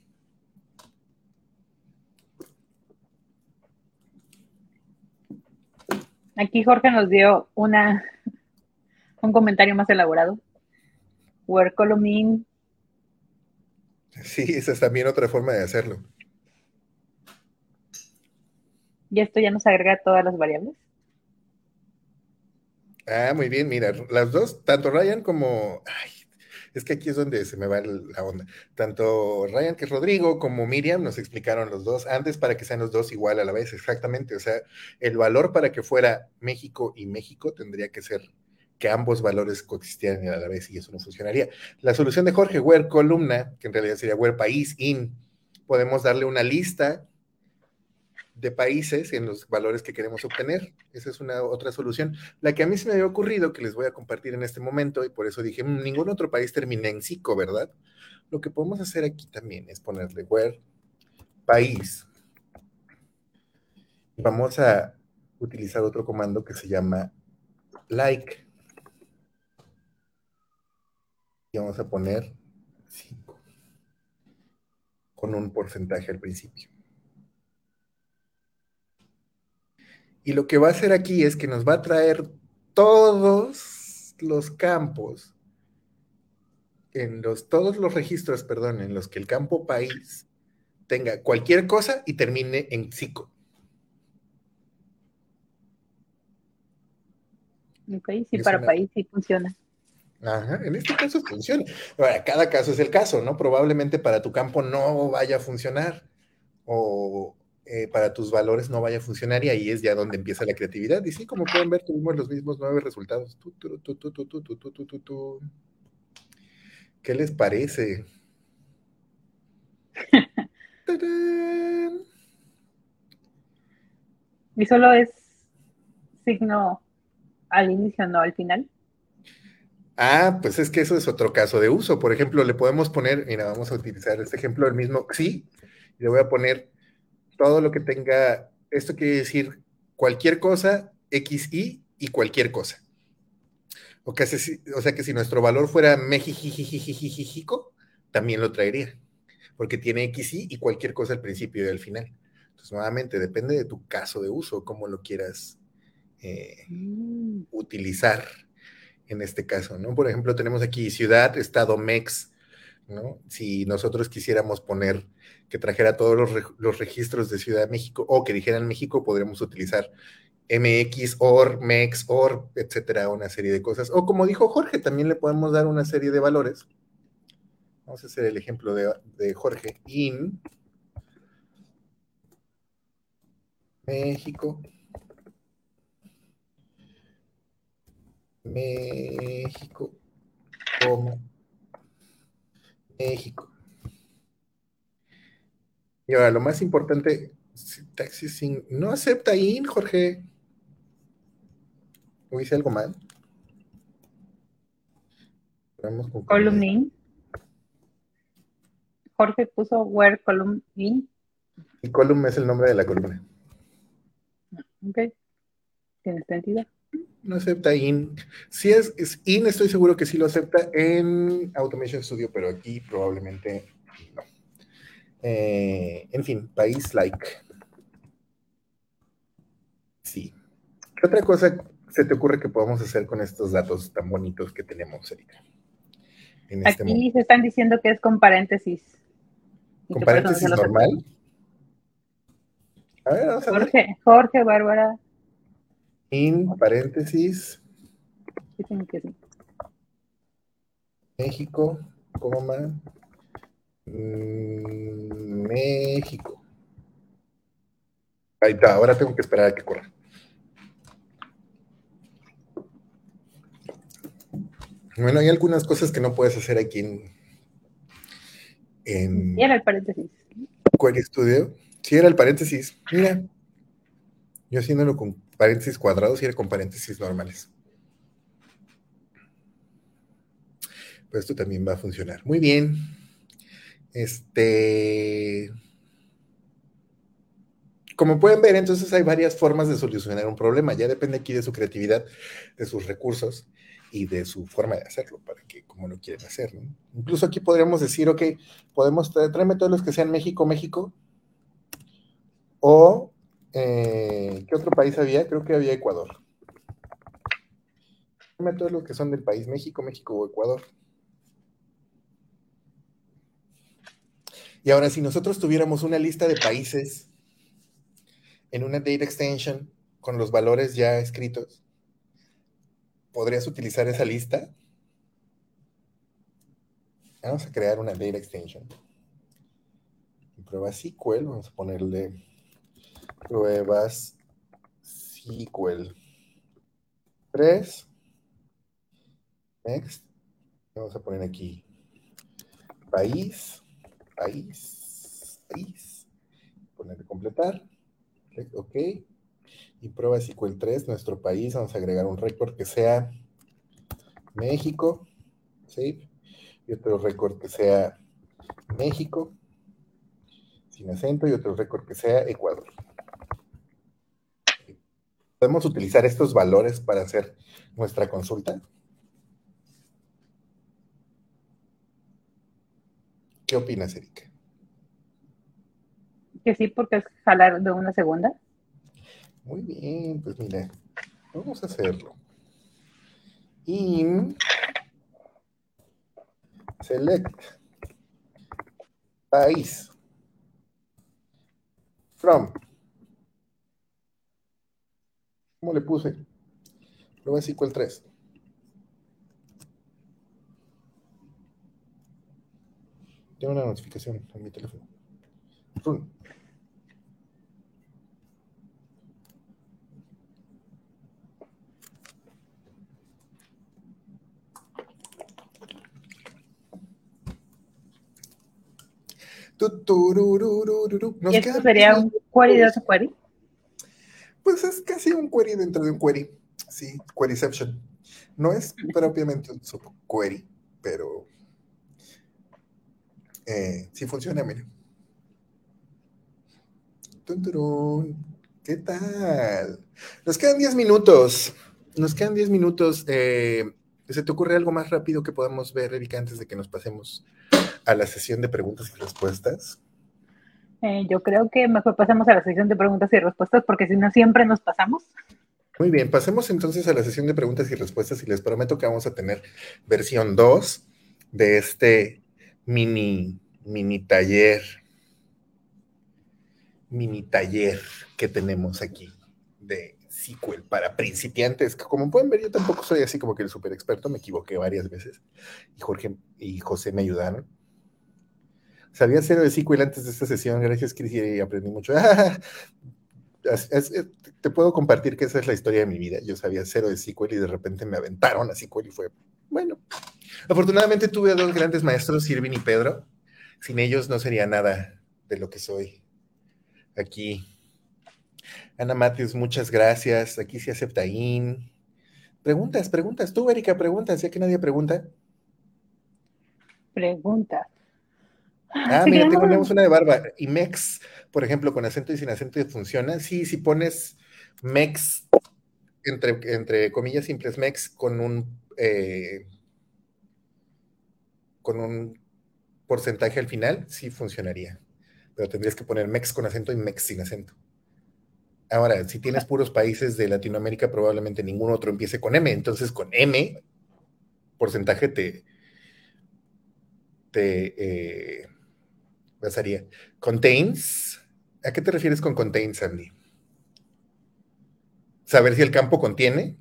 Aquí Jorge nos dio una un comentario más elaborado. Where column
Sí, esa es también otra forma de hacerlo.
y esto ya nos agrega todas las variables.
Ah, muy bien, mira, las dos, tanto Ryan como, ay, es que aquí es donde se me va la onda. Tanto Ryan que Rodrigo como Miriam nos explicaron los dos antes para que sean los dos igual a la vez, exactamente. O sea, el valor para que fuera México y México tendría que ser que ambos valores coexistieran a la vez y eso no funcionaría. La solución de Jorge, where columna, que en realidad sería where país in, podemos darle una lista de países en los valores que queremos obtener. Esa es una otra solución. La que a mí se me había ocurrido, que les voy a compartir en este momento, y por eso dije, "Mm, ningún otro país termina en psico, ¿verdad? Lo que podemos hacer aquí también es ponerle where país. Vamos a utilizar otro comando que se llama like. Y vamos a poner 5 con un porcentaje al principio. Y lo que va a hacer aquí es que nos va a traer todos los campos, en los, todos los registros, perdón, en los que el campo país tenga cualquier cosa y termine en psico.
Ok, sí,
Es
para
una-
país sí funciona.
Ajá, en este caso funciona. Ahora, cada caso es el caso, ¿no? Probablemente para tu campo no vaya a funcionar o eh, para tus valores no vaya a funcionar y ahí es ya donde empieza la creatividad. Y sí, como pueden ver, tuvimos los mismos nueve resultados. ¿Qué les parece?
y solo es signo al inicio, no al final.
Ah, pues es que eso es otro caso de uso. Por ejemplo, le podemos poner, mira, vamos a utilizar este ejemplo, el mismo sí, y le voy a poner todo lo que tenga, esto quiere decir cualquier cosa, XY y cualquier cosa. O, sea que si nuestro valor fuera México, también lo traería, porque tiene XY y cualquier cosa al principio y al final. Entonces, nuevamente, depende de tu caso de uso, cómo lo quieras eh, mm. utilizar en este caso, ¿no? Por ejemplo, tenemos aquí ciudad, estado, MEX, ¿no? Si nosotros quisiéramos poner que trajera todos los, registros de Ciudad de México o que dijeran México, podríamos utilizar MX, OR, MEX, OR, etcétera, una serie de cosas. O como dijo Jorge, también le podemos dar una serie de valores. Vamos a hacer el ejemplo de, de Jorge. IN México México, como México. Y ahora, lo más importante, taxi sin, no acepta IN, Jorge. ¿O hice algo mal?
Column in. Jorge puso where column in.
Y column es el nombre de la columna.
Ok. Tiene sentido
no acepta IN. Si es, IN, estoy seguro que sí lo acepta en Automation Studio, pero aquí probablemente no. Eh, en fin, país like. Sí. ¿Qué otra cosa se te ocurre que podamos hacer con estos datos tan bonitos que tenemos, Erika?
Este aquí se están diciendo que es con paréntesis.
¿Con paréntesis normal?
A ver, vamos a Jorge, ver. Jorge, Bárbara,
in paréntesis México, coma mm, México. Ahí está, ahora tengo que esperar a que corra. Bueno, hay algunas cosas que no puedes hacer aquí en.
en era el paréntesis.
Query Studio. Sí, era el paréntesis. Mira. Yo haciéndolo con paréntesis cuadrados y era con paréntesis normales. Pues esto también va a funcionar. Muy bien. Este. Como pueden ver, entonces hay varias formas de solucionar un problema. Ya depende aquí de su creatividad, de sus recursos y de su forma de hacerlo, para que como lo quieren hacer. Incluso aquí podríamos decir, ok, podemos tráeme todos los que sean México, México, o eh, ¿Qué otro país había? Creo que había Ecuador. Dime todos los que son del país, México, México o Ecuador. Y ahora, si nosotros tuviéramos una lista de países en una data extension con los valores ya escritos, ¿podrías utilizar esa lista? Vamos a crear una data extension. Prueba SQL, vamos a ponerle pruebas SQL. 3. Next. Vamos a poner aquí país, país, país. Poner completar. OK. Y prueba SQL 3, nuestro país. Vamos a agregar un récord que sea México. Save. Y otro récord que sea México. Sin acento. Y otro récord que sea Ecuador podemos utilizar estos valores para hacer nuestra consulta? ¿Qué opinas, Erika?
Que sí, porque es jalar de una segunda.
Muy bien, pues mira, vamos a hacerlo. In select país from ¿Cómo le puse? Le voy a Tengo una notificación en mi teléfono. Run.
¿Y esto sería un query query?
Pues es casi un query dentro de un query. Sí, queryception. No es propiamente un subquery, pero eh, sí funciona, mire. ¿Qué tal? Nos quedan 10 minutos. Nos quedan 10 minutos. Eh, ¿Se te ocurre algo más rápido que podamos ver, Erika, antes de que nos pasemos a la sesión de preguntas y respuestas?
Eh, yo creo que mejor pasemos a la sesión de preguntas y respuestas porque si no siempre nos pasamos.
Muy bien, pasemos entonces a la sesión de preguntas y respuestas y les prometo que vamos a tener versión 2 de este mini, mini taller, mini taller que tenemos aquí de SQL para principiantes. Como pueden ver, yo tampoco soy así como que el super experto, me equivoqué varias veces y Jorge y José me ayudaron. Sabía cero de SQL antes de esta sesión, gracias Cris, y aprendí mucho. te puedo compartir que esa es la historia de mi vida. Yo sabía cero de SQL y de repente me aventaron a SQL y fue, bueno. Afortunadamente tuve a dos grandes maestros, Irving y Pedro. Sin ellos no sería nada de lo que soy aquí. Ana Matthews, muchas gracias. Aquí se acepta IN. Preguntas, preguntas. Tú, Erika, preguntas, ya que nadie pregunta.
Pregunta.
Ah, mira, tenemos una de barba. Y MEX, por ejemplo, con acento y sin acento funciona. Sí, si pones MEX, entre, entre comillas simples, MEX con un eh, con un porcentaje al final, sí funcionaría. Pero tendrías que poner MEX con acento y MEX sin acento. Ahora, si tienes puros países de Latinoamérica, probablemente ningún otro empiece con M. Entonces, con M, porcentaje te, te eh, pasaría. Contains. ¿A qué te refieres con contains, Andy? Saber si el campo contiene.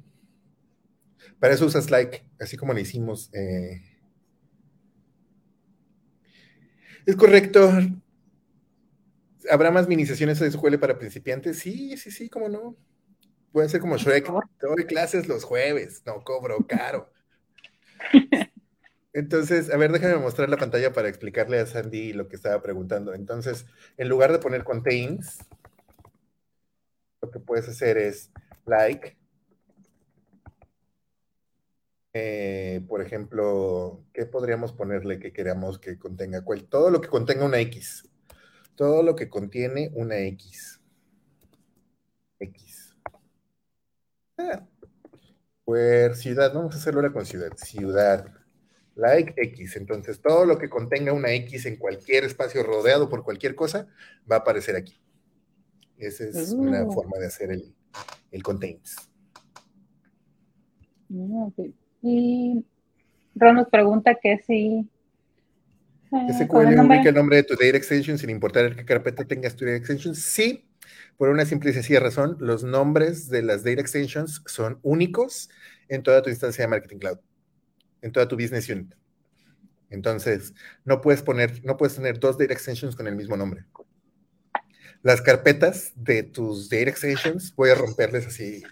Para eso usas like, así como le hicimos. Eh. Es correcto. ¿Habrá más minizaciones de escuela para principiantes? Sí, sí, sí, cómo no. Pueden ser como Shrek. Doy clases los jueves, no cobro caro. Entonces, a ver, déjame mostrar la pantalla para explicarle a Sandy lo que estaba preguntando. Entonces, en lugar de poner contains, lo que puedes hacer es like. Eh, por ejemplo, ¿qué podríamos ponerle que queramos que contenga? Todo lo que contenga una X. Todo lo que contiene una X. X. Ah. Pues ciudad, vamos a hacerlo ahora con ciudad. Ciudad like X. Entonces, todo lo que contenga una X en cualquier espacio rodeado por cualquier cosa va a aparecer aquí. Esa es una uh. forma de hacer el, el contains.
Ah, y Ron nos pregunta que si.
¿SQL ubica el nombre de tu data extension sin importar qué carpeta tengas tu data extension? Sí, por una simple y sencilla razón. Los nombres de las data extensions son únicos en toda tu instancia de Marketing Cloud en toda tu business unit. Entonces, no puedes poner, no puedes tener dos data extensions con el mismo nombre. Las carpetas de tus data extensions, voy a romperles así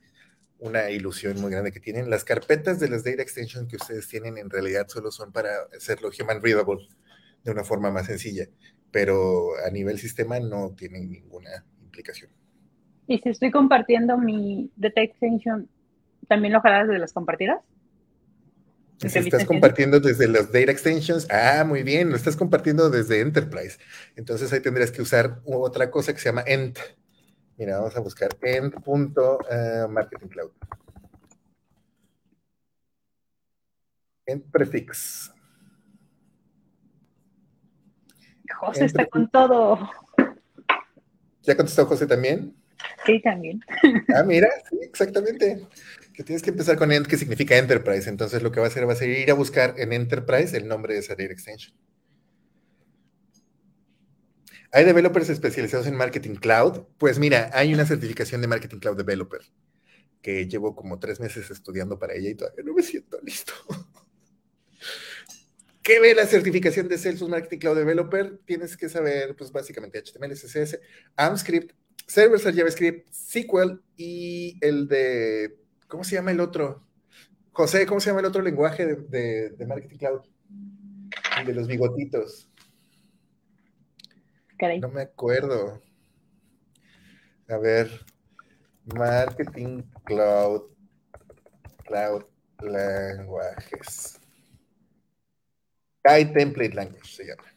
una ilusión muy grande que tienen. Las carpetas de las data extensions que ustedes tienen en realidad solo son para hacerlo human readable de una forma más sencilla, pero a nivel sistema no tienen ninguna implicación.
Y si estoy compartiendo mi data extension, ¿también lo jalas de las compartidas?
Si estás compartiendo desde los data extensions, ah, muy bien, lo estás compartiendo desde Enterprise. Entonces ahí tendrías que usar otra cosa que se llama Ent. Mira, vamos a buscar Ent.marketingcloud. Eh, Ent prefix.
José está con todo.
¿Ya contestó José también?
Sí, también.
Ah, mira, sí, exactamente que tienes que empezar con Ent, que significa Enterprise. Entonces lo que va a hacer va a ser ir a buscar en Enterprise el nombre de esa data extension. ¿Hay developers especializados en Marketing Cloud? Pues mira, hay una certificación de Marketing Cloud Developer que llevo como tres meses estudiando para ella y todavía no me siento listo. ¿Qué ve la certificación de Salesforce Marketing Cloud Developer? Tienes que saber, pues básicamente HTML, CSS, AMScript, servers JavaScript, SQL y el de, ¿cómo se llama el otro? José, ¿cómo se llama el otro lenguaje de, Marketing Cloud? El de los bigotitos. No me acuerdo. A ver, Marketing Cloud, Cloud Languages. Guide Template Language se llama.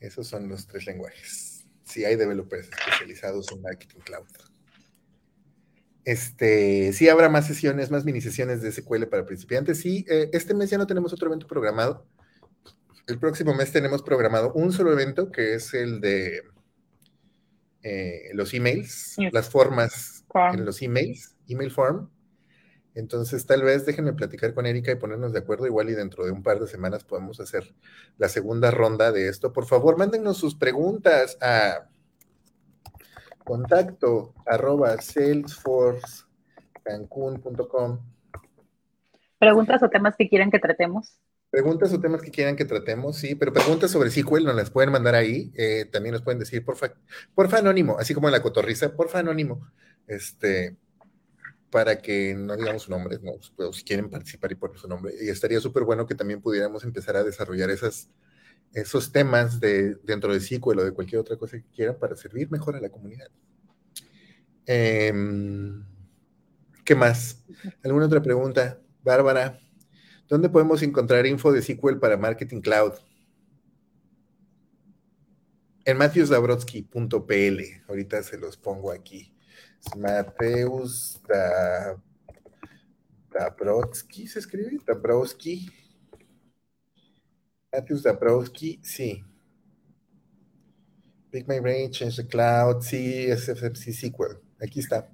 Esos son los tres lenguajes. Si hay developers especializados en Marketing Cloud. Este, sí habrá más sesiones, más mini sesiones de SQL para principiantes. Sí, eh, este mes ya no tenemos otro evento programado. El próximo mes tenemos programado un solo evento, que es el de eh, los emails, las formas en los emails, email form. Entonces, tal vez déjenme platicar con Erika y ponernos de acuerdo. Igual y dentro de un par de semanas podemos hacer la segunda ronda de esto. Por favor, mándennos sus preguntas a contacto arroba salesforcecancun.com.
Preguntas o temas que quieran que tratemos.
Preguntas o temas que quieran que tratemos, sí, pero preguntas sobre SQL nos las pueden mandar ahí. Eh, también nos pueden decir, porfa, porfa anónimo, así como en la cotorriza, porfa anónimo. Este, para que no digamos su nombre, no, pero si quieren participar y poner su nombre. Y estaría súper bueno que también pudiéramos empezar a desarrollar esas, esos temas de, dentro de SQL o de cualquier otra cosa que quieran para servir mejor a la comunidad. Em, ¿Qué más? ¿Alguna otra pregunta? Bárbara, ¿dónde podemos encontrar info de SQL para Marketing Cloud? En matthewsdabrotsky.pl. Ahorita se los pongo aquí. Mateus Dabrowski, ¿se escribe? Dabrowski. Mateus Dabrowski, sí. Big My Brain, Change the Cloud, sí, SFC SQL. Aquí está.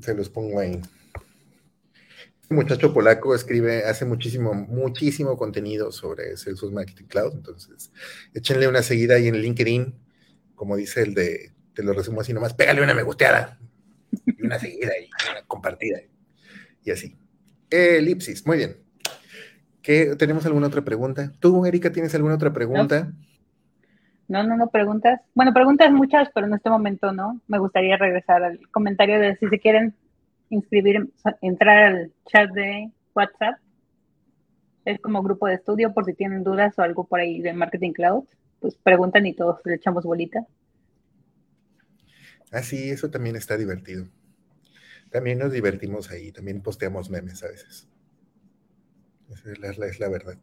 Se los pongo ahí. Este muchacho polaco escribe, hace muchísimo, muchísimo contenido sobre Salesforce Marketing Cloud, entonces échenle una seguida ahí en LinkedIn como dice el de, te lo resumo así nomás, pégale una me gusteada y una seguida y una compartida y así. Elipsis, muy bien. ¿Qué, ¿Tenemos alguna otra pregunta? ¿Tú, Erika, tienes alguna otra pregunta?
No, no, no, preguntas. Bueno, preguntas muchas, pero en este momento no. Me gustaría regresar al comentario de si se quieren inscribir, entrar al chat de WhatsApp. Es como grupo de estudio por si tienen dudas o algo por ahí de Marketing Cloud pues preguntan y todos le echamos bolita.
Ah, sí, eso también está divertido. También nos divertimos ahí, también posteamos memes a veces. Es la, es la verdad.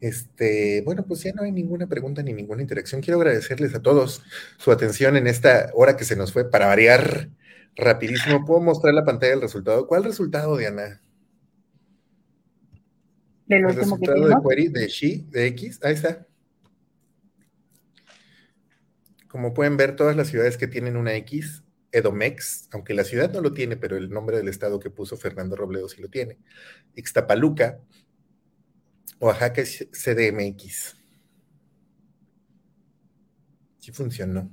Este, bueno, pues ya no hay ninguna pregunta ni ninguna interacción. Quiero agradecerles a todos su atención en esta hora que se nos fue para variar rapidísimo. ¿Puedo mostrar la pantalla del resultado? ¿Cuál resultado, Diana?
Del
el resultado de query de She, de X. Ahí está. Como pueden ver, todas las ciudades que tienen una X, Edomex, aunque la ciudad no lo tiene, pero el nombre del estado que puso Fernando Robledo sí lo tiene. Ixtapaluca, Oaxaca es CDMX. Sí funcionó.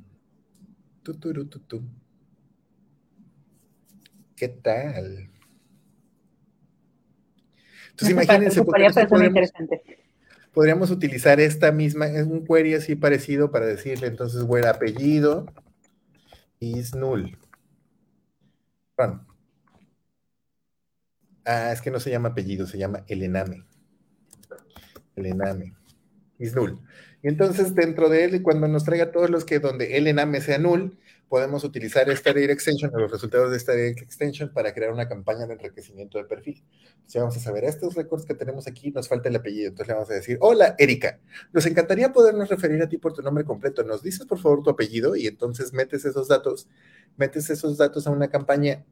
¿Qué tal? Entonces imagínense, porque podríamos utilizar esta misma, es un query así parecido para decirle entonces, bueno, apellido is null. Ah, es que no se llama apellido, se llama el ename. El ename. Is null. Y entonces dentro de él, cuando nos traiga todos los que donde el ename sea null, podemos utilizar esta direct extension o los resultados de esta direct extension para crear una campaña de enriquecimiento de perfil. Si vamos a saber, estos récords que tenemos aquí, nos falta el apellido. Entonces le vamos a decir, hola, Erika, nos encantaría podernos referir a ti por tu nombre completo. Nos dices, por favor, tu apellido y entonces metes esos datos, metes esos datos a una campaña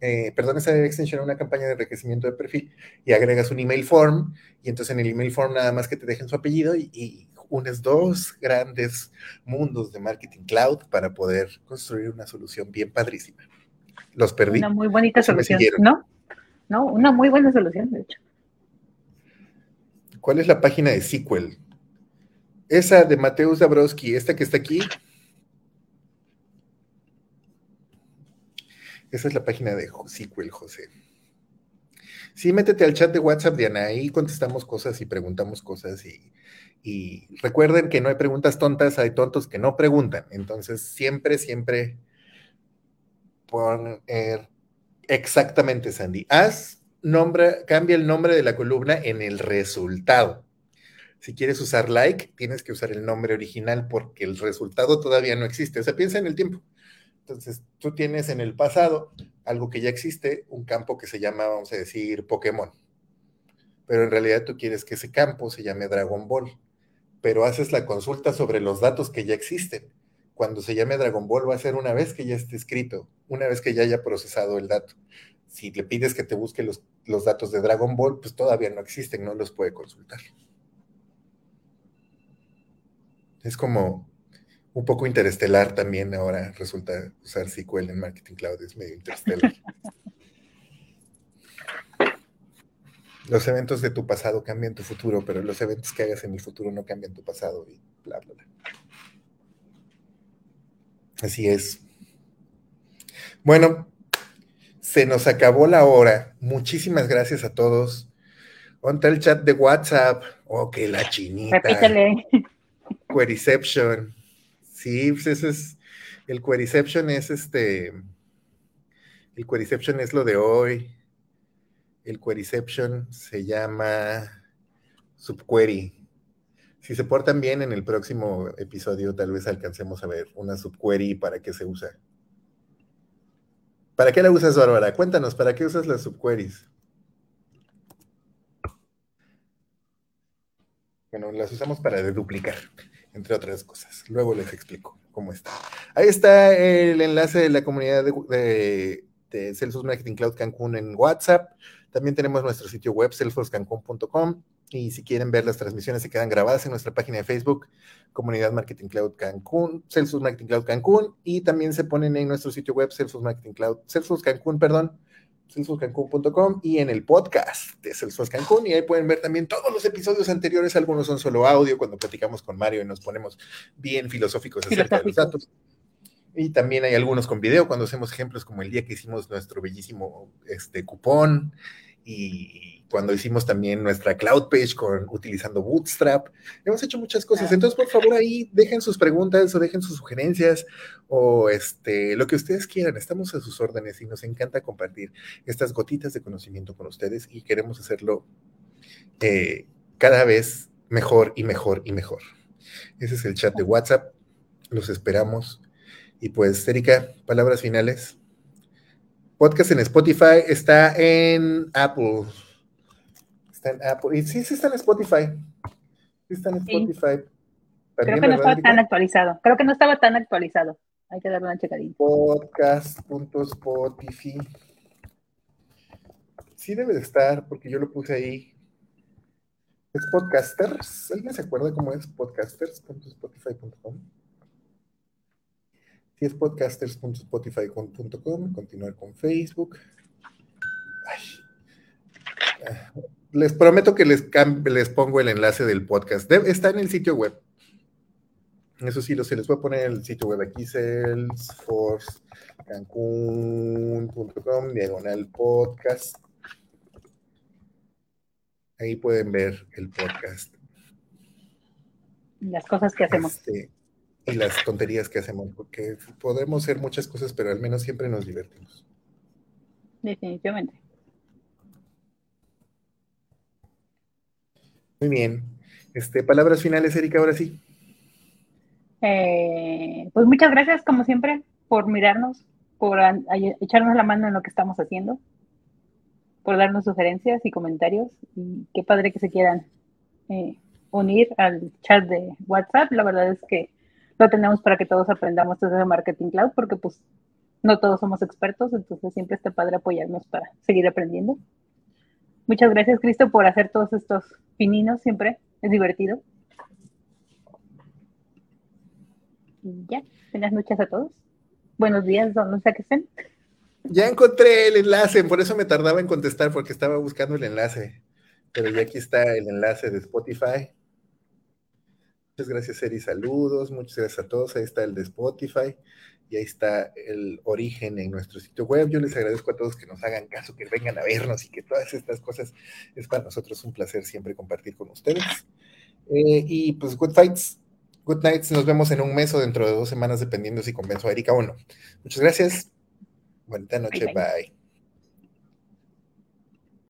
eh, perdón, esa direct extension a una campaña de enriquecimiento de perfil y agregas un email form y entonces en el email form nada más que te dejen su apellido y unes dos grandes mundos de marketing cloud para poder construir una solución bien padrísima. Los perdí.
Una muy bonita solución, ¿no? No, una muy buena solución, de hecho.
¿Cuál es la página de SQL? Esa de Mateus Dabrowski, esta que está aquí. Esa es la página de SQL, José. Sí, métete al chat de WhatsApp, Diana, ahí contestamos cosas y preguntamos cosas y, y recuerden que no hay preguntas tontas, hay tontos que no preguntan. Entonces, siempre, siempre poner exactamente, Sandy. Haz cambia el nombre de la columna en el resultado. Si quieres usar like, tienes que usar el nombre original porque el resultado todavía no existe. O sea, piensa en el tiempo. Entonces, tú tienes en el pasado algo que ya existe, un campo que se llama, vamos a decir, Pokémon. Pero en realidad tú quieres que ese campo se llame Dragon Ball. Pero haces la consulta sobre los datos que ya existen. Cuando se llame Dragon Ball va a ser una vez que ya esté escrito, una vez que ya haya procesado el dato. Si le pides que te busque los, los datos de Dragon Ball, pues todavía no existen, no los puede consultar. Es como un poco interestelar también ahora resulta usar SQL en Marketing Cloud, es medio interestelar. los eventos de tu pasado cambian tu futuro, pero los eventos que hagas en el futuro no cambian tu pasado y bla, bla, bla. Así es. Bueno, se nos acabó la hora. Muchísimas gracias a todos. Ponte el chat de WhatsApp. Oh, que la chinita. Repítele. Queryception. Sí, pues ese es, el Queryception es este, el Queryception es lo de hoy. El Queryception se llama Subquery. Si se portan bien en el próximo episodio, tal vez alcancemos a ver una subquery para qué se usa. ¿Para qué la usas, Bárbara? Cuéntanos, ¿para qué usas las subqueries? Bueno, las usamos para deduplicar entre otras cosas. Luego les explico cómo está. Ahí está el enlace de la comunidad de, de, Salesforce Marketing Cloud Cancún en WhatsApp. También tenemos nuestro sitio web, salesforcecancún.com. Y si quieren ver las transmisiones, se quedan grabadas en nuestra página de Facebook, Comunidad Marketing Cloud Cancún, Salesforce Marketing Cloud Cancún. Y también se ponen en nuestro sitio web, Salesforce Marketing Cloud, Salesforce Cancún, perdón, salesforcecancún.com y en el podcast de Salesforce Cancún. Y ahí pueden ver también todos los episodios anteriores. Algunos son solo audio cuando platicamos con Mario y nos ponemos bien filosóficos acerca de los datos. Y también hay algunos con video cuando hacemos ejemplos como el día que hicimos nuestro bellísimo este, cupón y cuando hicimos también nuestra cloud page con utilizando Bootstrap. Hemos hecho muchas cosas. Entonces, por favor, ahí dejen sus preguntas o dejen sus sugerencias o este lo que ustedes quieran. Estamos a sus órdenes y nos encanta compartir estas gotitas de conocimiento con ustedes y queremos hacerlo eh, cada vez mejor y mejor y mejor. Ese es el chat de WhatsApp. Los esperamos. Y pues, Erika, palabras finales. Podcast en Spotify está en Apple. Está en Apple. Y sí, sí está en Spotify. Sí está en Spotify.
Creo que no estaba tan actualizado. Creo que no estaba tan actualizado. Hay que darle una checadita.
Podcast.spotify. Sí debe de estar, porque yo lo puse ahí. Es Podcasters. ¿Alguien se acuerda cómo es? Podcasters.spotify.com si es podcasters.spotify.com, continuar con Facebook. Les prometo que les, les pongo el enlace del podcast. está en el sitio web. Eso sí, lo, se les voy a poner en el sitio web aquí, salesforcecancun.com, diagonal podcast. Ahí pueden ver el podcast.
Las cosas que hacemos. Este,
y las tonterías que hacemos, porque podemos hacer muchas cosas, pero al menos siempre nos divertimos.
Definitivamente.
Muy bien. Este, palabras finales, Erika, ahora sí.
Eh, pues muchas gracias, como siempre, por mirarnos, por echarnos la mano en lo que estamos haciendo, por darnos sugerencias y comentarios. Y qué padre que se quieran eh, unir al chat de WhatsApp. La verdad es que lo tenemos para que todos aprendamos desde Marketing Cloud, porque pues no todos somos expertos, entonces siempre está padre apoyarnos para seguir aprendiendo. Muchas gracias, Cristo, por hacer todos estos pininos siempre. Es divertido. Y ya, buenas noches a todos. Buenos días, donde sea que estén.
Ya encontré el enlace, por eso me tardaba en contestar, porque estaba buscando el enlace. Pero ya aquí está el enlace de Spotify Muchas gracias, Eri. Saludos. Muchas gracias a todos. Ahí está el de Spotify y ahí está el origen en nuestro sitio web. Yo les agradezco a todos que nos hagan caso, que vengan a vernos y que todas estas cosas es para nosotros un placer siempre compartir con ustedes. Eh, y pues, good fights, good nights. Nos vemos en un mes o dentro de dos semanas, dependiendo si convenzo a Erika o no. Muchas gracias. Buena noche. bye.